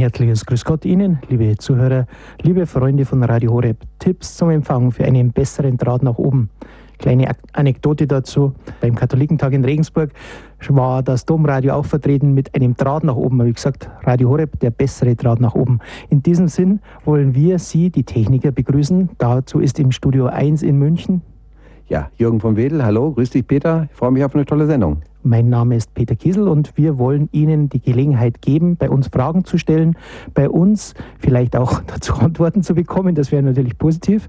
herzliches Grüß Gott Ihnen, liebe Zuhörer, liebe Freunde von Radio Horeb. Tipps zum Empfang für einen besseren Draht nach oben. Kleine Anekdote dazu. Beim Katholikentag in Regensburg war das Domradio auch vertreten mit einem Draht nach oben. Wie gesagt, Radio Horeb, der bessere Draht nach oben. In diesem Sinn wollen wir Sie, die Techniker, begrüßen. Dazu ist im Studio 1 in München. Ja, Jürgen von Wedel, hallo, grüß dich Peter. Ich freue mich auf eine tolle Sendung. Mein Name ist Peter Kiesel und wir wollen Ihnen die Gelegenheit geben, bei uns Fragen zu stellen, bei uns vielleicht auch dazu Antworten zu bekommen, das wäre natürlich positiv.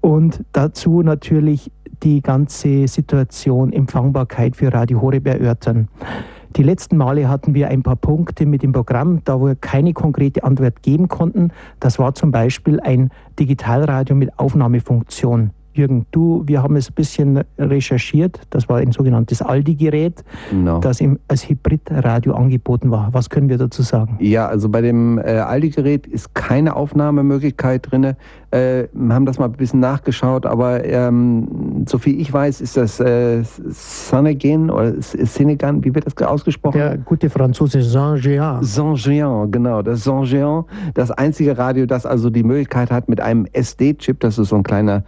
Und dazu natürlich die ganze Situation Empfangbarkeit für Radio Horeb erörtern. Die letzten Male hatten wir ein paar Punkte mit dem Programm, da wir keine konkrete Antwort geben konnten. Das war zum Beispiel ein Digitalradio mit Aufnahmefunktion. Jürgen, du, wir haben es ein bisschen recherchiert. Das war ein sogenanntes Aldi-Gerät, no. das im, als Hybridradio angeboten war. Was können wir dazu sagen? Ja, also bei dem äh, Aldi-Gerät ist keine Aufnahmemöglichkeit drin. Äh, haben das mal ein bisschen nachgeschaut, aber ähm, so viel ich weiß, ist das äh, Saint-Gen oder Senegan, wie wird das ausgesprochen? Der gute Franzose Saint-Jean. Saint-Jean, genau. Das Saint-Jean, das einzige Radio, das also die Möglichkeit hat, mit einem SD-Chip, das ist so ein kleiner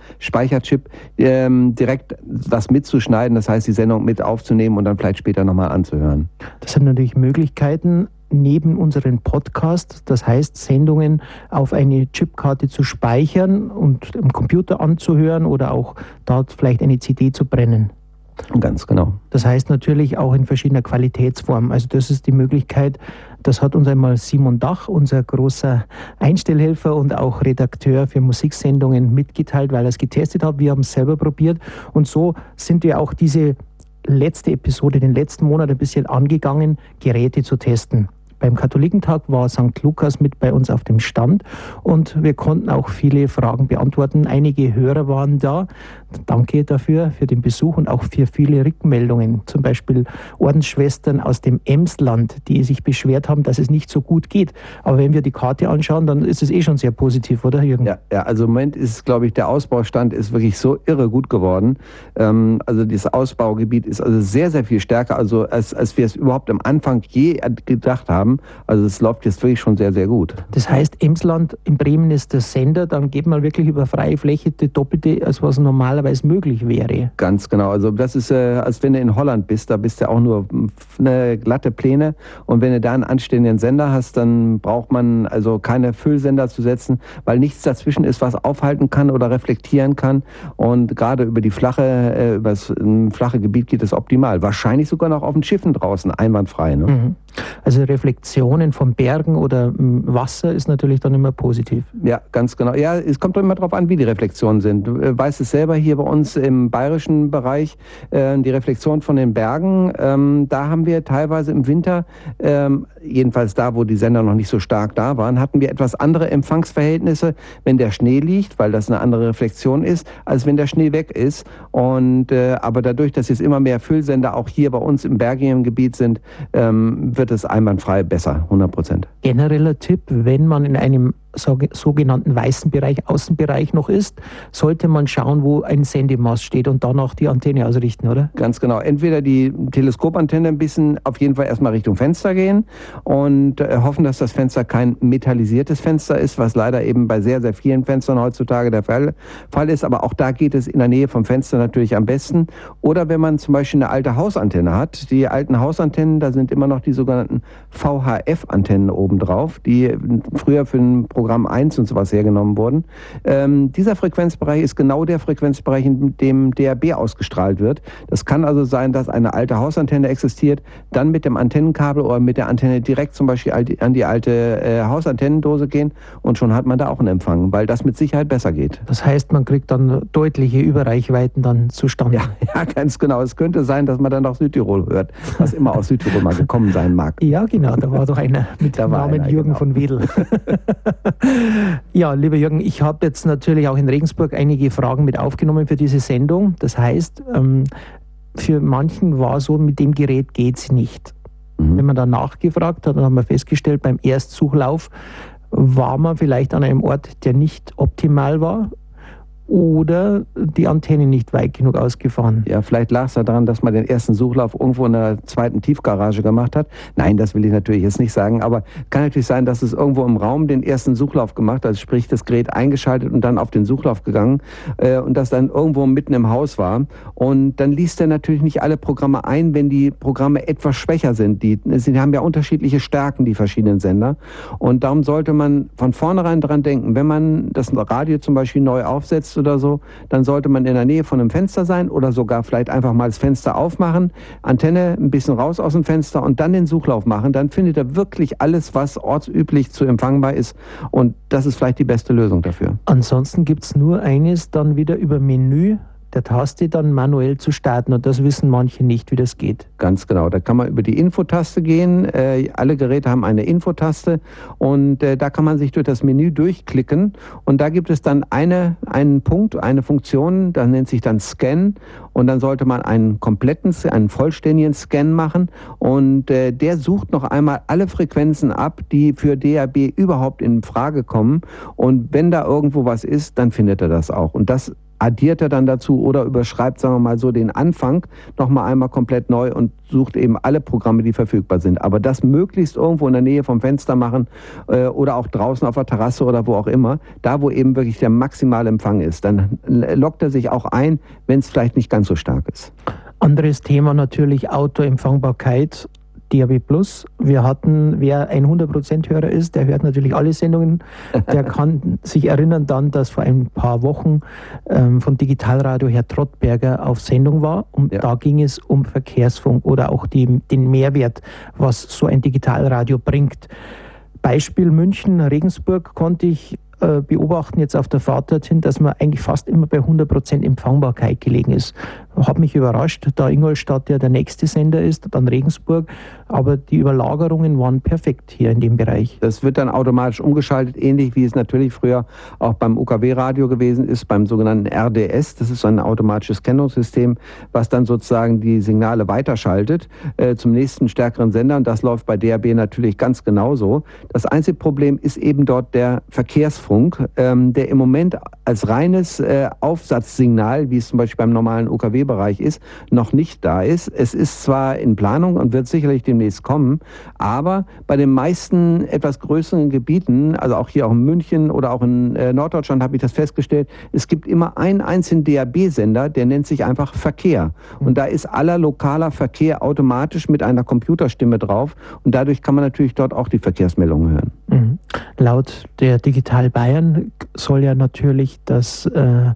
Speicherchip, ähm, direkt das mitzuschneiden, das heißt, die Sendung mit aufzunehmen und dann vielleicht später nochmal anzuhören. Das sind natürlich Möglichkeiten, neben unseren Podcast, das heißt Sendungen auf eine Chipkarte zu speichern und im Computer anzuhören oder auch dort vielleicht eine CD zu brennen. Ganz genau. Das heißt natürlich auch in verschiedener Qualitätsform. Also das ist die Möglichkeit, das hat uns einmal Simon Dach, unser großer Einstellhelfer und auch Redakteur für Musiksendungen mitgeteilt, weil er es getestet hat. Wir haben es selber probiert und so sind wir auch diese letzte Episode, den letzten Monat ein bisschen angegangen, Geräte zu testen. Beim Katholikentag war St. Lukas mit bei uns auf dem Stand und wir konnten auch viele Fragen beantworten. Einige Hörer waren da. Danke dafür, für den Besuch und auch für viele Rückmeldungen. Zum Beispiel Ordensschwestern aus dem Emsland, die sich beschwert haben, dass es nicht so gut geht. Aber wenn wir die Karte anschauen, dann ist es eh schon sehr positiv, oder Jürgen? Ja, ja also im Moment ist, glaube ich, der Ausbaustand ist wirklich so irre gut geworden. Ähm, also dieses Ausbaugebiet ist also sehr, sehr viel stärker, also als, als wir es überhaupt am Anfang je gedacht haben. Also es läuft jetzt wirklich schon sehr, sehr gut. Das heißt, Emsland in Bremen ist der Sender, dann geht man wirklich über freie Fläche die doppelte, als was normalerweise möglich wäre. Ganz genau. Also das ist, äh, als wenn du in Holland bist, da bist du auch nur eine glatte Pläne und wenn du da einen anständigen Sender hast, dann braucht man also keine Füllsender zu setzen, weil nichts dazwischen ist, was aufhalten kann oder reflektieren kann und gerade über die flache, äh, über das flache Gebiet geht es optimal. Wahrscheinlich sogar noch auf den Schiffen draußen, einwandfrei. Ne? Mhm. Also Reflexionen von Bergen oder Wasser ist natürlich dann immer positiv. Ja, ganz genau. Ja, es kommt immer darauf an, wie die Reflexionen sind. Du äh, weißt es selber hier bei uns im bayerischen Bereich, äh, die Reflexion von den Bergen, ähm, da haben wir teilweise im Winter, ähm, jedenfalls da, wo die Sender noch nicht so stark da waren, hatten wir etwas andere Empfangsverhältnisse, wenn der Schnee liegt, weil das eine andere Reflexion ist, als wenn der Schnee weg ist. Und äh, aber dadurch, dass jetzt immer mehr Füllsender auch hier bei uns im bergigen Gebiet sind, ähm, wird es einwandfrei besser, 100 Prozent. Genereller Tipp, wenn man in einem sogenannten weißen Bereich, Außenbereich noch ist, sollte man schauen, wo ein Sendemast steht und danach die Antenne ausrichten, oder? Ganz genau. Entweder die Teleskopantenne ein bisschen auf jeden Fall erstmal Richtung Fenster gehen und äh, hoffen, dass das Fenster kein metallisiertes Fenster ist, was leider eben bei sehr, sehr vielen Fenstern heutzutage der Fall, Fall ist. Aber auch da geht es in der Nähe vom Fenster natürlich am besten. Oder wenn man zum Beispiel eine alte Hausantenne hat. Die alten Hausantennen, da sind immer noch die sogenannten VHF-Antennen obendrauf, die früher für ein Programm Programm 1 und sowas hergenommen wurden. Ähm, dieser Frequenzbereich ist genau der Frequenzbereich, in dem DRB ausgestrahlt wird. Das kann also sein, dass eine alte Hausantenne existiert, dann mit dem Antennenkabel oder mit der Antenne direkt zum Beispiel an die alte äh, Hausantennendose gehen und schon hat man da auch einen Empfang, weil das mit Sicherheit besser geht. Das heißt, man kriegt dann deutliche Überreichweiten dann zustande. Ja, ja ganz genau. Es könnte sein, dass man dann auch Südtirol hört, was immer aus Südtirol mal gekommen sein mag. Ja, genau. Da war doch einer mit dem Namen einer, Jürgen genau. von Wedel. ja, lieber Jürgen, ich habe jetzt natürlich auch in Regensburg einige Fragen mit aufgenommen für diese Sendung. Das heißt, ähm, für manchen war so, mit dem Gerät geht es nicht. Mhm. Wenn man dann nachgefragt hat, dann haben wir festgestellt, beim Erstsuchlauf war man vielleicht an einem Ort, der nicht optimal war. Oder die Antenne nicht weit genug ausgefahren. Ja, vielleicht lag es daran, dass man den ersten Suchlauf irgendwo in der zweiten Tiefgarage gemacht hat. Nein, das will ich natürlich jetzt nicht sagen, aber kann natürlich sein, dass es irgendwo im Raum den ersten Suchlauf gemacht hat, also sprich das Gerät eingeschaltet und dann auf den Suchlauf gegangen äh, und das dann irgendwo mitten im Haus war. Und dann liest er natürlich nicht alle Programme ein, wenn die Programme etwas schwächer sind. Die, sie haben ja unterschiedliche Stärken, die verschiedenen Sender. Und darum sollte man von vornherein dran denken, wenn man das Radio zum Beispiel neu aufsetzt, oder so, dann sollte man in der Nähe von einem Fenster sein oder sogar vielleicht einfach mal das Fenster aufmachen, Antenne ein bisschen raus aus dem Fenster und dann den Suchlauf machen. Dann findet er wirklich alles, was ortsüblich zu empfangbar ist. Und das ist vielleicht die beste Lösung dafür. Ansonsten gibt es nur eines dann wieder über Menü der Taste dann manuell zu starten. Und das wissen manche nicht, wie das geht. Ganz genau. Da kann man über die Infotaste gehen. Äh, alle Geräte haben eine Infotaste und äh, da kann man sich durch das Menü durchklicken. Und da gibt es dann eine, einen Punkt, eine Funktion, das nennt sich dann Scan. Und dann sollte man einen kompletten, einen vollständigen Scan machen. Und äh, der sucht noch einmal alle Frequenzen ab, die für DAB überhaupt in Frage kommen. Und wenn da irgendwo was ist, dann findet er das auch. Und das addiert er dann dazu oder überschreibt, sagen wir mal so, den Anfang nochmal einmal komplett neu und sucht eben alle Programme, die verfügbar sind. Aber das möglichst irgendwo in der Nähe vom Fenster machen äh, oder auch draußen auf der Terrasse oder wo auch immer, da wo eben wirklich der maximale Empfang ist. Dann lockt er sich auch ein, wenn es vielleicht nicht ganz so stark ist. Anderes Thema natürlich Autoempfangbarkeit. DAB Plus. Wir hatten, wer ein 100% Hörer ist, der hört natürlich alle Sendungen. Der kann sich erinnern dann, dass vor ein paar Wochen ähm, von Digitalradio Herr Trottberger auf Sendung war. Und ja. da ging es um Verkehrsfunk oder auch die, den Mehrwert, was so ein Digitalradio bringt. Beispiel München, Regensburg konnte ich äh, beobachten jetzt auf der Fahrt dorthin, dass man eigentlich fast immer bei 100% Empfangbarkeit gelegen ist. Hat mich überrascht, da Ingolstadt ja der nächste Sender ist, dann Regensburg, aber die Überlagerungen waren perfekt hier in dem Bereich. Das wird dann automatisch umgeschaltet, ähnlich wie es natürlich früher auch beim UKW-Radio gewesen ist, beim sogenannten RDS. Das ist ein automatisches Kennungssystem, was dann sozusagen die Signale weiterschaltet äh, zum nächsten stärkeren Sender. Und das läuft bei DAB natürlich ganz genauso. Das einzige Problem ist eben dort der Verkehrsfunk, ähm, der im Moment als reines äh, Aufsatzsignal, wie es zum Beispiel beim normalen UKW Bereich ist, noch nicht da ist. Es ist zwar in Planung und wird sicherlich demnächst kommen, aber bei den meisten etwas größeren Gebieten, also auch hier auch in München oder auch in äh, Norddeutschland habe ich das festgestellt, es gibt immer einen einzigen DAB-Sender, der nennt sich einfach Verkehr. Und da ist aller lokaler Verkehr automatisch mit einer Computerstimme drauf und dadurch kann man natürlich dort auch die Verkehrsmeldungen hören. Mhm. Laut der Digital Bayern soll ja natürlich das äh,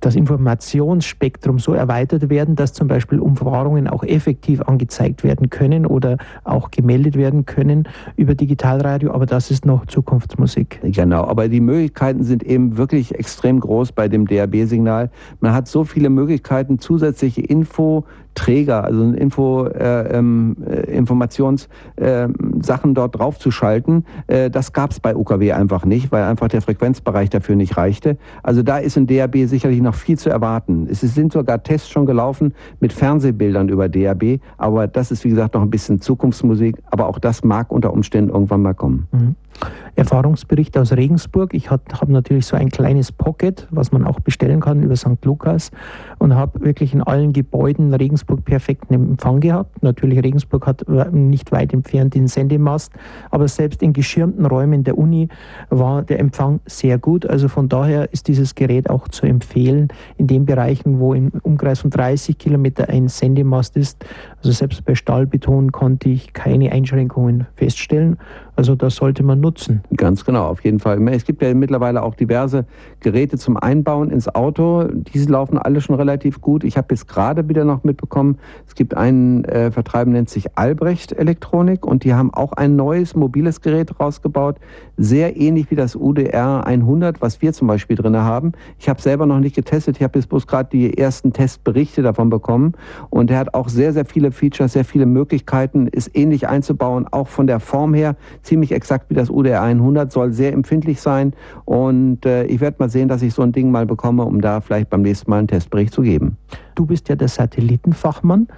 das Informationsspektrum so erweitert werden, dass zum Beispiel Umfahrungen auch effektiv angezeigt werden können oder auch gemeldet werden können über Digitalradio, aber das ist noch Zukunftsmusik. Genau, aber die Möglichkeiten sind eben wirklich extrem groß bei dem DAB-Signal. Man hat so viele Möglichkeiten, zusätzliche Info, Träger, also Info, äh, ähm, äh, Informationssachen äh, dort draufzuschalten. Äh, das gab es bei UKW einfach nicht, weil einfach der Frequenzbereich dafür nicht reichte. Also da ist in DAB sicherlich noch viel zu erwarten. Es sind sogar Tests schon gelaufen mit Fernsehbildern über DAB, aber das ist wie gesagt noch ein bisschen Zukunftsmusik, aber auch das mag unter Umständen irgendwann mal kommen. Mhm. Erfahrungsbericht aus Regensburg. Ich habe natürlich so ein kleines Pocket, was man auch bestellen kann über St. Lukas und habe wirklich in allen Gebäuden Regensburg perfekten Empfang gehabt. Natürlich, Regensburg hat nicht weit entfernt den Sendemast, aber selbst in geschirmten Räumen der Uni war der Empfang sehr gut. Also von daher ist dieses Gerät auch zu empfehlen in den Bereichen, wo im Umkreis von 30 Kilometer ein Sendemast ist. Also selbst bei Stahlbeton konnte ich keine Einschränkungen feststellen. Also das sollte man nutzen. Ganz genau, auf jeden Fall. Es gibt ja mittlerweile auch diverse Geräte zum Einbauen ins Auto. Diese laufen alle schon relativ gut. Ich habe jetzt gerade wieder noch mitbekommen, es gibt einen äh, Vertreiber, nennt sich Albrecht Elektronik und die haben auch ein neues mobiles Gerät rausgebaut, sehr ähnlich wie das UDR 100, was wir zum Beispiel drin haben. Ich habe selber noch nicht getestet. Ich habe jetzt bloß gerade die ersten Testberichte davon bekommen und er hat auch sehr, sehr viele Features, sehr viele Möglichkeiten, ist ähnlich einzubauen, auch von der Form her ziemlich exakt wie das UDR 100, soll sehr empfindlich sein und äh, ich werde mal sehen, dass ich so ein Ding mal bekomme, um da vielleicht beim nächsten Mal einen Testbericht zu geben. Du bist ja der Satellitenfachmann.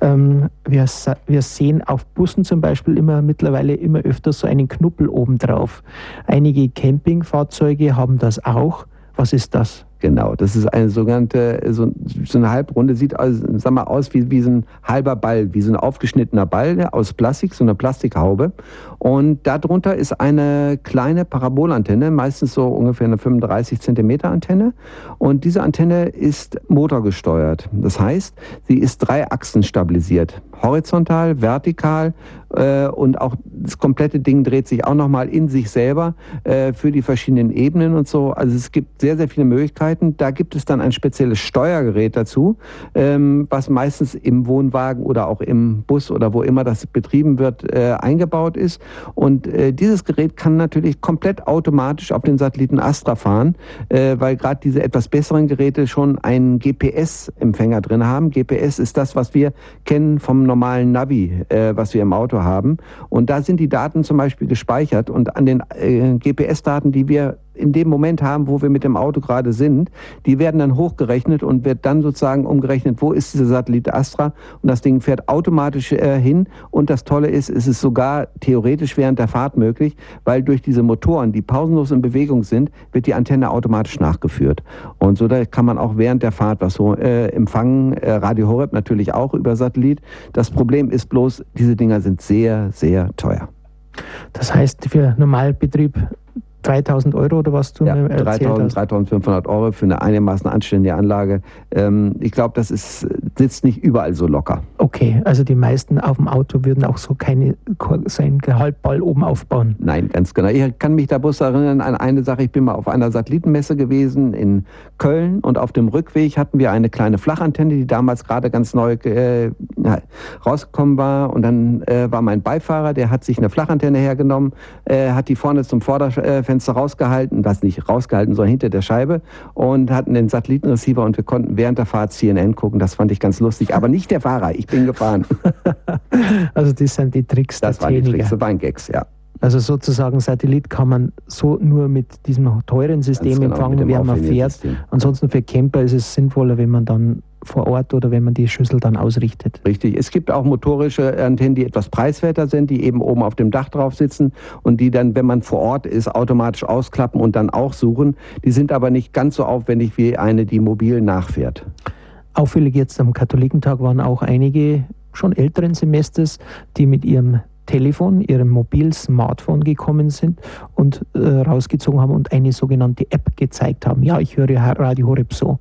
Ähm, wir, wir, sehen auf Bussen zum Beispiel immer mittlerweile immer öfter so einen Knuppel obendrauf. Einige Campingfahrzeuge haben das auch. Was ist das? Genau, das ist eine sogenannte, so, so eine Halbrunde, sieht also, sag mal, aus wie, wie so ein halber Ball, wie so ein aufgeschnittener Ball aus Plastik, so eine Plastikhaube. Und darunter ist eine kleine Parabolantenne, meistens so ungefähr eine 35 Zentimeter Antenne. Und diese Antenne ist motorgesteuert. Das heißt, sie ist drei Achsen stabilisiert. Horizontal, vertikal äh, und auch das komplette Ding dreht sich auch nochmal in sich selber äh, für die verschiedenen Ebenen und so. Also es gibt sehr, sehr viele Möglichkeiten. Da gibt es dann ein spezielles Steuergerät dazu, ähm, was meistens im Wohnwagen oder auch im Bus oder wo immer das betrieben wird, äh, eingebaut ist. Und äh, dieses Gerät kann natürlich komplett automatisch auf den Satelliten Astra fahren, äh, weil gerade diese etwas besseren Geräte schon einen GPS-Empfänger drin haben. GPS ist das, was wir kennen vom normalen Navi, was wir im Auto haben. Und da sind die Daten zum Beispiel gespeichert und an den äh, GPS-Daten, die wir in dem Moment haben, wo wir mit dem Auto gerade sind, die werden dann hochgerechnet und wird dann sozusagen umgerechnet, wo ist dieser Satellit Astra und das Ding fährt automatisch äh, hin und das Tolle ist, es ist sogar theoretisch während der Fahrt möglich, weil durch diese Motoren, die pausenlos in Bewegung sind, wird die Antenne automatisch nachgeführt und so da kann man auch während der Fahrt was so äh, empfangen, äh, Radio Horeb natürlich auch über Satellit. Das Problem ist bloß, diese Dinger sind sehr, sehr teuer. Das heißt, für Normalbetrieb 3000 Euro oder was du ja, mir erzählt 3000, hast? 3500 Euro für eine einigermaßen anständige Anlage. Ähm, ich glaube, das ist, sitzt nicht überall so locker. Okay, also die meisten auf dem Auto würden auch so keine, sein Gehaltball oben aufbauen. Nein, ganz genau. Ich kann mich da bloß erinnern an eine Sache. Ich bin mal auf einer Satellitenmesse gewesen in Köln und auf dem Rückweg hatten wir eine kleine Flachantenne, die damals gerade ganz neu äh, rausgekommen war. Und dann äh, war mein Beifahrer, der hat sich eine Flachantenne hergenommen, äh, hat die vorne zum Vorderfenster Fenster rausgehalten, das nicht rausgehalten, sondern hinter der Scheibe und hatten den Satellitenreceiver und wir konnten während der Fahrt CNN gucken. Das fand ich ganz lustig. Aber nicht der Fahrer, ich bin gefahren. also das sind die Tricks das der waren die Tricks, das waren Gags, ja. Also sozusagen Satellit kann man so nur mit diesem teuren System genau, empfangen, während man fährt. System. Ansonsten für Camper ist es sinnvoller, wenn man dann vor Ort oder wenn man die Schüssel dann ausrichtet. Richtig. Es gibt auch motorische Antennen, die etwas preiswerter sind, die eben oben auf dem Dach drauf sitzen und die dann, wenn man vor Ort ist, automatisch ausklappen und dann auch suchen. Die sind aber nicht ganz so aufwendig wie eine, die mobil nachfährt. Auffällig jetzt am Katholikentag waren auch einige schon älteren Semesters, die mit ihrem Telefon, ihrem Mobil-Smartphone gekommen sind und äh, rausgezogen haben und eine sogenannte App gezeigt haben. Ja, ich höre Radio Horeb so.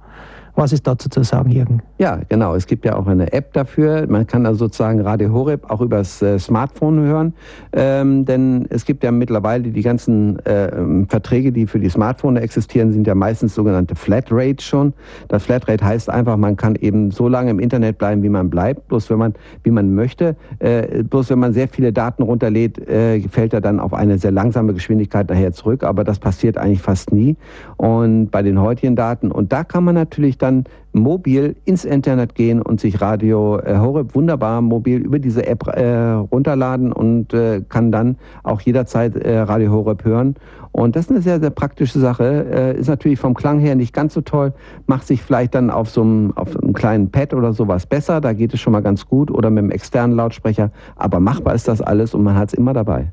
Was ist dazu zu sagen, Jürgen? Ja, genau. Es gibt ja auch eine App dafür. Man kann also sozusagen Radio Horeb auch übers äh, Smartphone hören. Ähm, denn es gibt ja mittlerweile die ganzen äh, Verträge, die für die Smartphone existieren, sind ja meistens sogenannte Flatrate schon. Das Flatrate heißt einfach, man kann eben so lange im Internet bleiben, wie man bleibt, bloß wenn man, wie man möchte. Äh, bloß wenn man sehr viele Daten runterlädt, äh, fällt er dann auf eine sehr langsame Geschwindigkeit daher zurück. Aber das passiert eigentlich fast nie. Und bei den heutigen Daten, und da kann man natürlich dann mobil ins Internet gehen und sich Radio äh, Horeb wunderbar mobil über diese App äh, runterladen und äh, kann dann auch jederzeit äh, Radio Horeb hören. Und das ist eine sehr, sehr praktische Sache. Äh, ist natürlich vom Klang her nicht ganz so toll, macht sich vielleicht dann auf so einem, kleinen Pad oder sowas besser. Da geht es schon mal ganz gut oder mit einem externen Lautsprecher. Aber machbar ist das alles und man hat es immer dabei.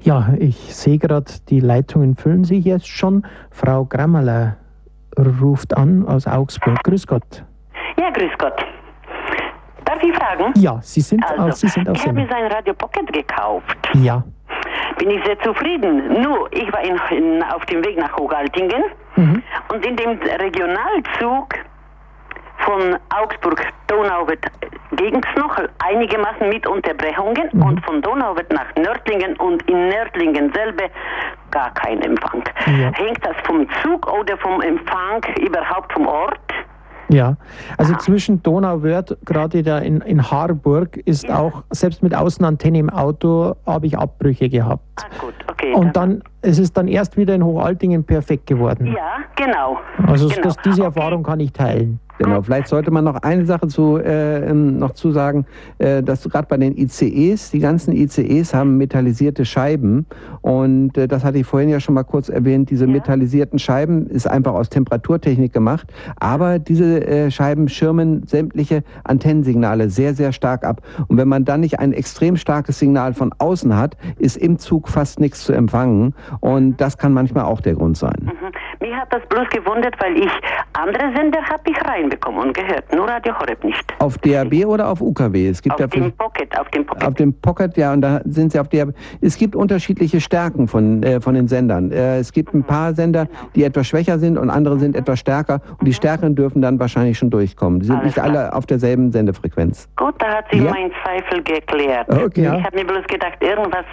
Ja, ich sehe gerade, die Leitungen füllen sich jetzt schon. Frau Grammerler, ruft an aus Augsburg. Grüß Gott. Ja, grüß Gott. Darf ich fragen? Ja, Sie sind, also, Sie sind auf Ich habe mir sein Radio Pocket gekauft. Ja. Bin ich sehr zufrieden. Nur, ich war in, in, auf dem Weg nach Hochaltingen mhm. und in dem Regionalzug von Augsburg-Donau wird ging es noch einigermaßen mit Unterbrechungen mhm. und von Donau wird nach Nördlingen und in Nördlingen selber gar kein Empfang. Ja. Hängt das vom Zug oder vom Empfang überhaupt vom Ort? Ja, also ah. zwischen Donauwörth, gerade da in, in Harburg, ist ja. auch, selbst mit Außenantenne im Auto, habe ich Abbrüche gehabt. Ah, gut, okay. Und dann, es ist dann erst wieder in Hochaltingen perfekt geworden. Ja, genau. Also genau. Das, diese Erfahrung okay. kann ich teilen. Genau, vielleicht sollte man noch eine Sache zu, äh, noch zusagen, äh, dass gerade bei den ICEs, die ganzen ICEs haben metallisierte Scheiben und äh, das hatte ich vorhin ja schon mal kurz erwähnt, diese ja. metallisierten Scheiben ist einfach aus Temperaturtechnik gemacht, aber diese äh, Scheiben schirmen sämtliche Antennensignale sehr, sehr stark ab und wenn man dann nicht ein extrem starkes Signal von außen hat, ist im Zug fast nichts zu empfangen und das kann manchmal auch der Grund sein. Mhm. Mich hat das bloß gewundert, weil ich andere Sender habe ich reinbekommen und gehört, nur Radio Horeb nicht. Auf DAB oder auf UKW? Es gibt auf ja dem Pocket, auf dem Pocket. Auf dem Pocket, ja, und da sind sie auf DAB. Es gibt unterschiedliche Stärken von, äh, von den Sendern. Äh, es gibt ein mhm. paar Sender, genau. die etwas schwächer sind und andere sind mhm. etwas stärker. Und die mhm. Stärkeren dürfen dann wahrscheinlich schon durchkommen. Die sind Alles nicht klar. alle auf derselben Sendefrequenz. Gut, da hat sich ja? mein Zweifel geklärt. Okay. Ich habe mir bloß gedacht, irgendwas,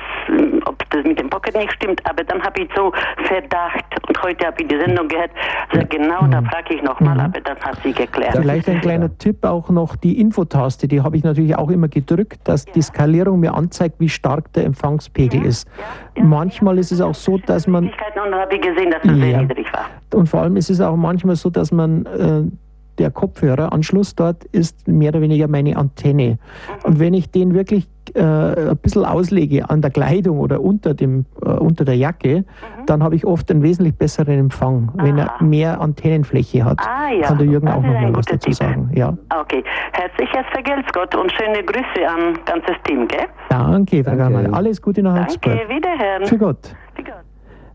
ob das mit dem Pocket nicht stimmt, aber dann habe ich so Verdacht und heute habe ich die Sendung gehört. Also genau, mhm. da frage ich nochmal, mhm. aber das hat sie geklärt. Vielleicht ein kleiner Tipp auch noch, die Infotaste, die habe ich natürlich auch immer gedrückt, dass ja. die Skalierung mir anzeigt, wie stark der Empfangspegel ja. ist. Ja. Manchmal ist es auch so, dass man... Und habe ich gesehen, dass es sehr niedrig war. Und vor allem ist es auch manchmal so, dass man... Äh, der Kopfhöreranschluss dort ist mehr oder weniger meine Antenne. Und wenn ich den wirklich äh, ein bisschen auslege an der Kleidung oder unter, dem, äh, unter der Jacke, mhm. dann habe ich oft einen wesentlich besseren Empfang, Aha. wenn er mehr Antennenfläche hat. Ah, ja. Kann der Jürgen auch noch mal was dazu Tipp. sagen. Ja. Okay. Herzliches Vergelt's Gott und schöne Grüße an ganzes Team, gell? Danke, Frau Danke. Alles Gute nach Augsburg. Danke, wiederhören. Für Gott. Für Gott.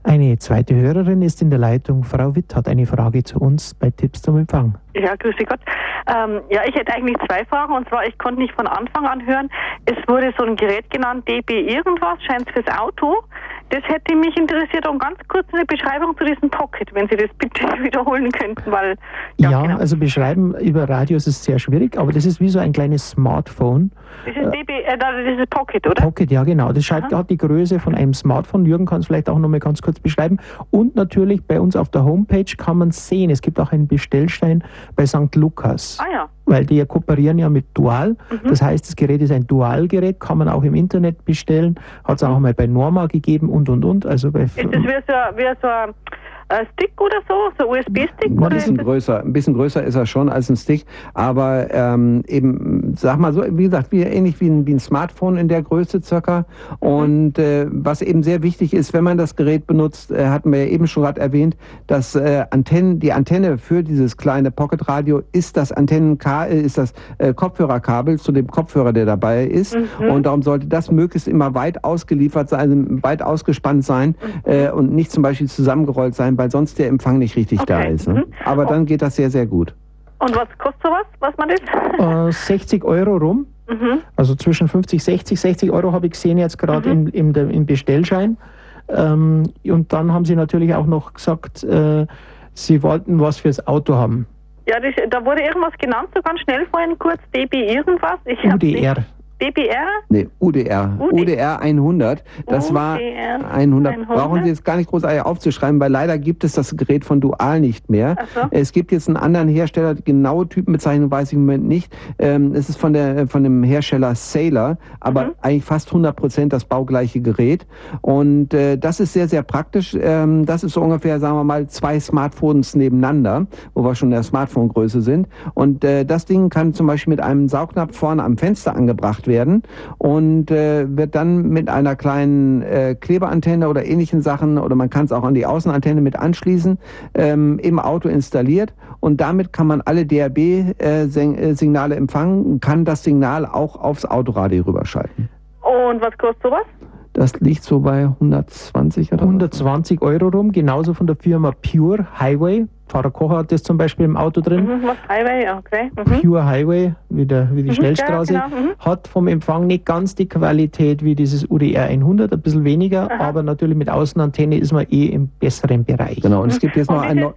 Eine zweite Hörerin ist in der Leitung. Frau Witt hat eine Frage zu uns bei Tipps zum Empfang. Ja, grüße Gott. Ähm, ja, ich hätte eigentlich zwei Fragen. Und zwar, ich konnte nicht von Anfang an hören. Es wurde so ein Gerät genannt, DB irgendwas, scheint fürs Auto. Das hätte mich interessiert und ganz kurz eine Beschreibung zu diesem Pocket, wenn Sie das bitte wiederholen könnten, weil ja, ja genau. also beschreiben über Radios ist sehr schwierig, aber das ist wie so ein kleines Smartphone. Das ist, DB, äh, das ist Pocket, oder? Pocket, ja genau. Das hat, hat die Größe von einem Smartphone. Jürgen kann es vielleicht auch noch mal ganz kurz beschreiben. Und natürlich bei uns auf der Homepage kann man sehen, es gibt auch einen Bestellstein bei St. Lukas. Ah ja weil die ja kooperieren ja mit Dual. Mhm. Das heißt, das Gerät ist ein Dual-Gerät, kann man auch im Internet bestellen. Hat es auch mal bei Norma gegeben und und und. Also bei das wie so, wie so ein ein Stick oder so, so USB-Stick? Ein bisschen größer, ein bisschen größer ist er schon als ein Stick, aber ähm, eben, sag mal so, wie gesagt, wie, ähnlich wie ein, wie ein Smartphone in der Größe circa. Und äh, was eben sehr wichtig ist, wenn man das Gerät benutzt, äh, hatten wir ja eben schon gerade erwähnt, dass äh, Antennen, die Antenne für dieses kleine Pocket Radio ist das Antennenkabel, äh, ist das äh, Kopfhörerkabel zu dem Kopfhörer, der dabei ist. Mhm. Und darum sollte das möglichst immer weit ausgeliefert sein, weit ausgespannt sein mhm. äh, und nicht zum Beispiel zusammengerollt sein weil sonst der Empfang nicht richtig okay. da ist. Ne? Mhm. Aber dann geht das sehr, sehr gut. Und was kostet sowas, was man das? Äh, 60 Euro rum. Mhm. Also zwischen 50, 60, 60 Euro habe ich gesehen jetzt gerade mhm. im, im, im, Bestellschein. Ähm, und dann haben sie natürlich auch noch gesagt, äh, sie wollten was fürs Auto haben. Ja, das, da wurde irgendwas genannt, so ganz schnell vorhin kurz, DB irgendwas. Ich UDR. BPR? Nee, UDR. UD UDR 100. Das war 100. 100. Brauchen Sie jetzt gar nicht großartig aufzuschreiben, weil leider gibt es das Gerät von Dual nicht mehr. So. Es gibt jetzt einen anderen Hersteller, die genaue Typenbezeichnung weiß ich im Moment nicht. Ähm, es ist von, der, von dem Hersteller Sailor, aber mhm. eigentlich fast 100 Prozent das baugleiche Gerät. Und äh, das ist sehr, sehr praktisch. Ähm, das ist so ungefähr, sagen wir mal, zwei Smartphones nebeneinander, wo wir schon in der Smartphone-Größe sind. Und äh, das Ding kann zum Beispiel mit einem Saugnapf vorne am Fenster angebracht werden und äh, wird dann mit einer kleinen äh, Klebeantenne oder ähnlichen Sachen oder man kann es auch an die Außenantenne mit anschließen, ähm, im Auto installiert und damit kann man alle DRB-Signale äh, äh empfangen, kann das Signal auch aufs Autoradio rüberschalten. Und was kostet sowas? Das liegt so bei 120 oder 120 Euro rum, genauso von der Firma Pure Highway. Pfarrer Kocher hat das zum Beispiel im Auto drin. Mhm, was Highway, okay. Mhm. Pure Highway, wie, der, wie die mhm, Schnellstraße. Ja, genau. mhm. Hat vom Empfang nicht ganz die Qualität wie dieses UDR 100, ein bisschen weniger, Aha. aber natürlich mit Außenantenne ist man eh im besseren Bereich. Genau, und es gibt jetzt noch ein. Was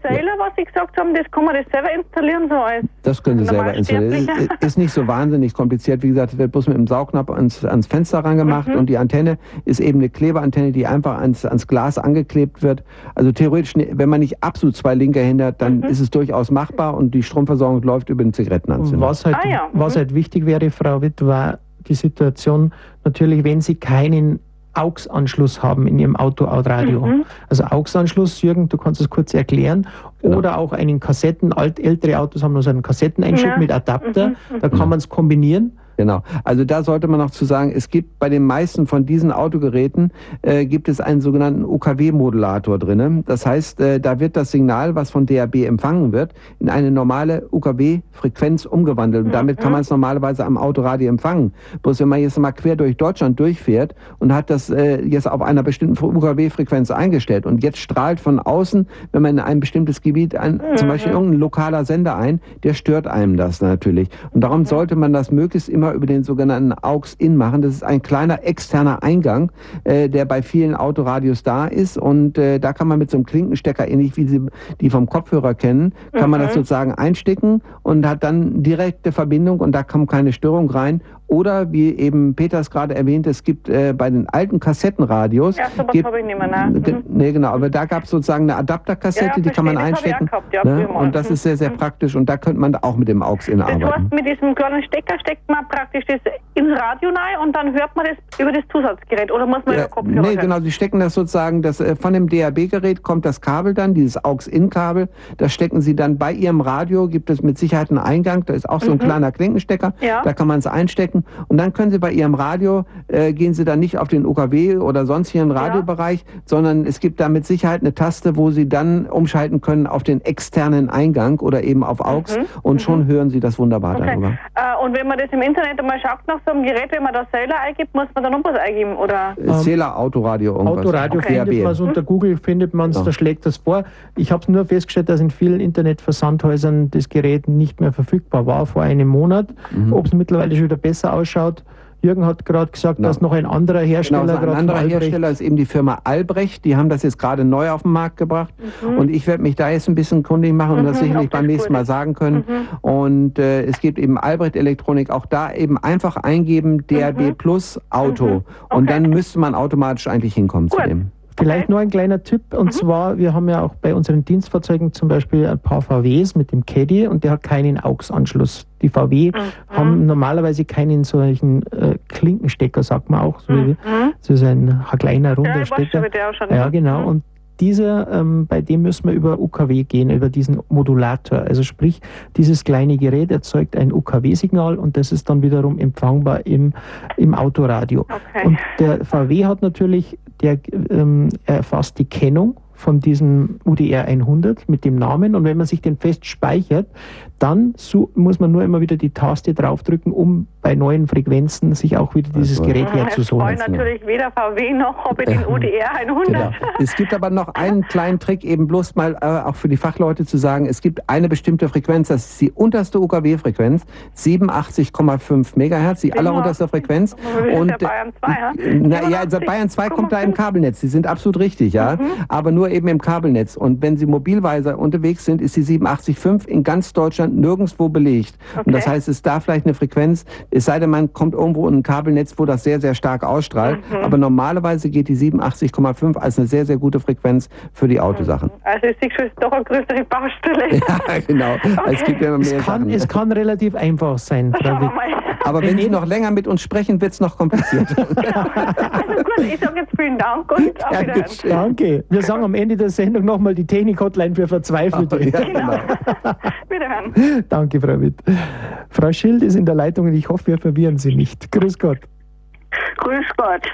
Sie gesagt haben, das kann man das selber installieren, so als. Das können Sie selber installieren. Ist, ist nicht so wahnsinnig kompliziert. Wie gesagt, es wird bloß mit dem Saugnapf ans, ans Fenster rangemacht mhm. und die Antenne ist eben eine Klebeantenne, die einfach ans, ans Glas angeklebt wird. Also theoretisch, wenn man nicht absolut zwei linke Hände verhindert, dann mhm. ist es durchaus machbar und die Stromversorgung läuft über den Zigarettenanzünder. Was halt, ah, ja. mhm. was halt wichtig wäre, Frau Witt, war die Situation natürlich, wenn Sie keinen AUX-Anschluss haben in Ihrem Auto-Radio. Mhm. Also AUX-Anschluss, Jürgen, du kannst es kurz erklären. Genau. Oder auch einen Kassetten, alt, ältere Autos haben noch so einen Kassetteneinschub ja. mit Adapter. Mhm. Da kann man es kombinieren Genau. Also da sollte man noch zu sagen, es gibt bei den meisten von diesen Autogeräten äh, gibt es einen sogenannten UKW-Modulator drinnen. Das heißt, äh, da wird das Signal, was von DAB empfangen wird, in eine normale UKW-Frequenz umgewandelt. Und damit kann mhm. man es normalerweise am Autoradio empfangen. Bloß wenn man jetzt mal quer durch Deutschland durchfährt und hat das äh, jetzt auf einer bestimmten UKW-Frequenz eingestellt und jetzt strahlt von außen, wenn man in ein bestimmtes Gebiet ein, mhm. zum Beispiel irgendein lokaler Sender ein, der stört einem das natürlich. Und darum mhm. sollte man das möglichst immer über den sogenannten AUX-In machen. Das ist ein kleiner externer Eingang, äh, der bei vielen Autoradios da ist. Und äh, da kann man mit so einem Klinkenstecker, ähnlich wie Sie die vom Kopfhörer kennen, kann mhm. man das mhm. sozusagen einstecken und hat dann direkte Verbindung und da kommt keine Störung rein. Oder wie eben Peters gerade erwähnt, es gibt äh, bei den alten Kassettenradios. Ja, sowas habe ich nicht mehr. Ne? Mhm. Nee, genau, aber da gab es sozusagen eine Adapterkassette, ja, die kann man einstecken. Gehabt, ja, ne? Und das ist sehr, sehr mhm. praktisch und da könnte man auch mit dem AUX-In arbeiten. Das heißt, mit diesem kleinen Stecker steckt man praktisch das ins Radio rein und dann hört man das über das Zusatzgerät oder muss man ja, über Kopfhörer Nee, genau, sie stecken das sozusagen, das, äh, von dem DAB-Gerät kommt das Kabel dann, dieses AUX-In-Kabel, das stecken sie dann bei ihrem Radio, gibt es mit Sicherheit einen Eingang, da ist auch so ein mhm. kleiner Klinkenstecker, ja. da kann man es einstecken und dann können Sie bei Ihrem Radio, äh, gehen Sie dann nicht auf den UKW oder sonstigen Radiobereich, ja. sondern es gibt da mit Sicherheit eine Taste, wo Sie dann umschalten können auf den externen Eingang oder eben auf AUX mhm. und mhm. schon hören Sie das wunderbar okay. darüber. Äh, und wenn man das im Internet einmal schaut nach so einem Gerät, wenn man das Sailor eingibt, muss man da noch was eingeben, oder? Äh, Sailor Autoradio irgendwas. Autoradio okay. findet man es, unter Google findet man es, ja. da schlägt das vor. Ich habe nur festgestellt, dass in vielen Internetversandhäusern das Gerät nicht mehr verfügbar war vor einem Monat. Mhm. Ob es mittlerweile schon wieder besser ausschaut, Jürgen hat gerade gesagt, genau. dass noch ein anderer Hersteller genau, so ein anderer Hersteller ist eben die Firma Albrecht. Die haben das jetzt gerade neu auf den Markt gebracht. Mhm. Und ich werde mich da jetzt ein bisschen kundig machen und mhm, das sicherlich beim nächsten Mal sagen können. Mhm. Und äh, es gibt eben Albrecht Elektronik. Auch da eben einfach eingeben DRB mhm. Plus Auto. Mhm. Okay. Und dann müsste man automatisch eigentlich hinkommen Gut. zu dem. Vielleicht nur ein kleiner Tipp, und mhm. zwar, wir haben ja auch bei unseren Dienstfahrzeugen zum Beispiel ein paar VWs mit dem Caddy und der hat keinen AUX-Anschluss. Die VW mhm. haben normalerweise keinen solchen äh, Klinkenstecker, sagt man auch, so, mhm. so ein, ein kleiner runder ja, Stecker. Ja, genau. Mhm. Und dieser, ähm, bei dem müssen wir über UKW gehen, über diesen Modulator. Also sprich, dieses kleine Gerät erzeugt ein UKW-Signal und das ist dann wiederum empfangbar im, im Autoradio. Okay. Und der VW hat natürlich, der ähm, erfasst die Kennung von diesem UDR 100 mit dem Namen. Und wenn man sich den fest speichert, dann so, muss man nur immer wieder die Taste draufdrücken, um bei neuen Frequenzen sich auch wieder dieses also, Gerät herzusuchen. Ich natürlich weder VW noch ob ich den UDR 100. Genau. Es gibt aber noch einen kleinen Trick, eben bloß mal äh, auch für die Fachleute zu sagen, es gibt eine bestimmte Frequenz, das ist die unterste UKW-Frequenz, 87,5 Megahertz, die allerunterste Frequenz. Und ja Bayern 2, ja? Na, ja, also Bayern 2 kommt da im Kabelnetz, Sie sind absolut richtig, ja, mhm. aber nur eben im Kabelnetz. Und wenn Sie mobilweise unterwegs sind, ist die 87,5 in ganz Deutschland nirgendwo belegt. Okay. Und das heißt, es da vielleicht eine Frequenz, es sei denn, man kommt irgendwo in ein Kabelnetz, wo das sehr, sehr stark ausstrahlt. Mhm. Aber normalerweise geht die 87,5 als eine sehr, sehr gute Frequenz für die Autosachen. Mhm. Also ist die doch eine größere Baustelle. ja, genau. Okay. Es, gibt ja mehr es, kann, es kann relativ einfach sein, Frau Witt. Aber wenn Sie noch länger mit uns sprechen, wird es noch komplizierter. also gut, ich sage jetzt vielen Dank und auf Wiedersehen. Danke. Wir sagen am Ende der Sendung nochmal die Technik-Hotline für Verzweifelte. Oh, ja, genau. Wiederhören. Danke, Frau Witt. Frau Schild ist in der Leitung und ich hoffe, wir verwirren Sie nicht. Grüß Gott. Grüß Gott.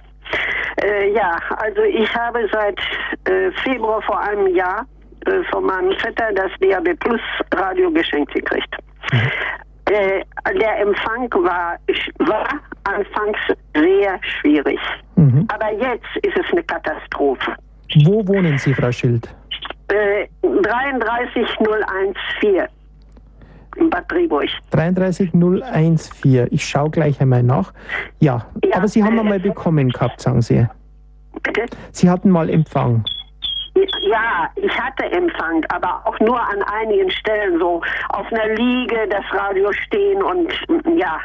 Äh, ja, also ich habe seit äh, Februar vor einem Jahr äh, von meinem Vetter das DAB Plus Radio geschenkt gekriegt. Mhm. Äh, der Empfang war, war anfangs sehr schwierig. Mhm. Aber jetzt ist es eine Katastrophe. Wo wohnen Sie, Frau Schild? Äh, 33014 in Bad Driburg. 33014. Ich schaue gleich einmal nach. Ja, ja aber Sie haben einmal bekommen gehabt, sagen Sie. Bitte? Sie hatten mal Empfang. Ja, ich hatte Empfang, aber auch nur an einigen Stellen so auf einer Liege das Radio stehen und ja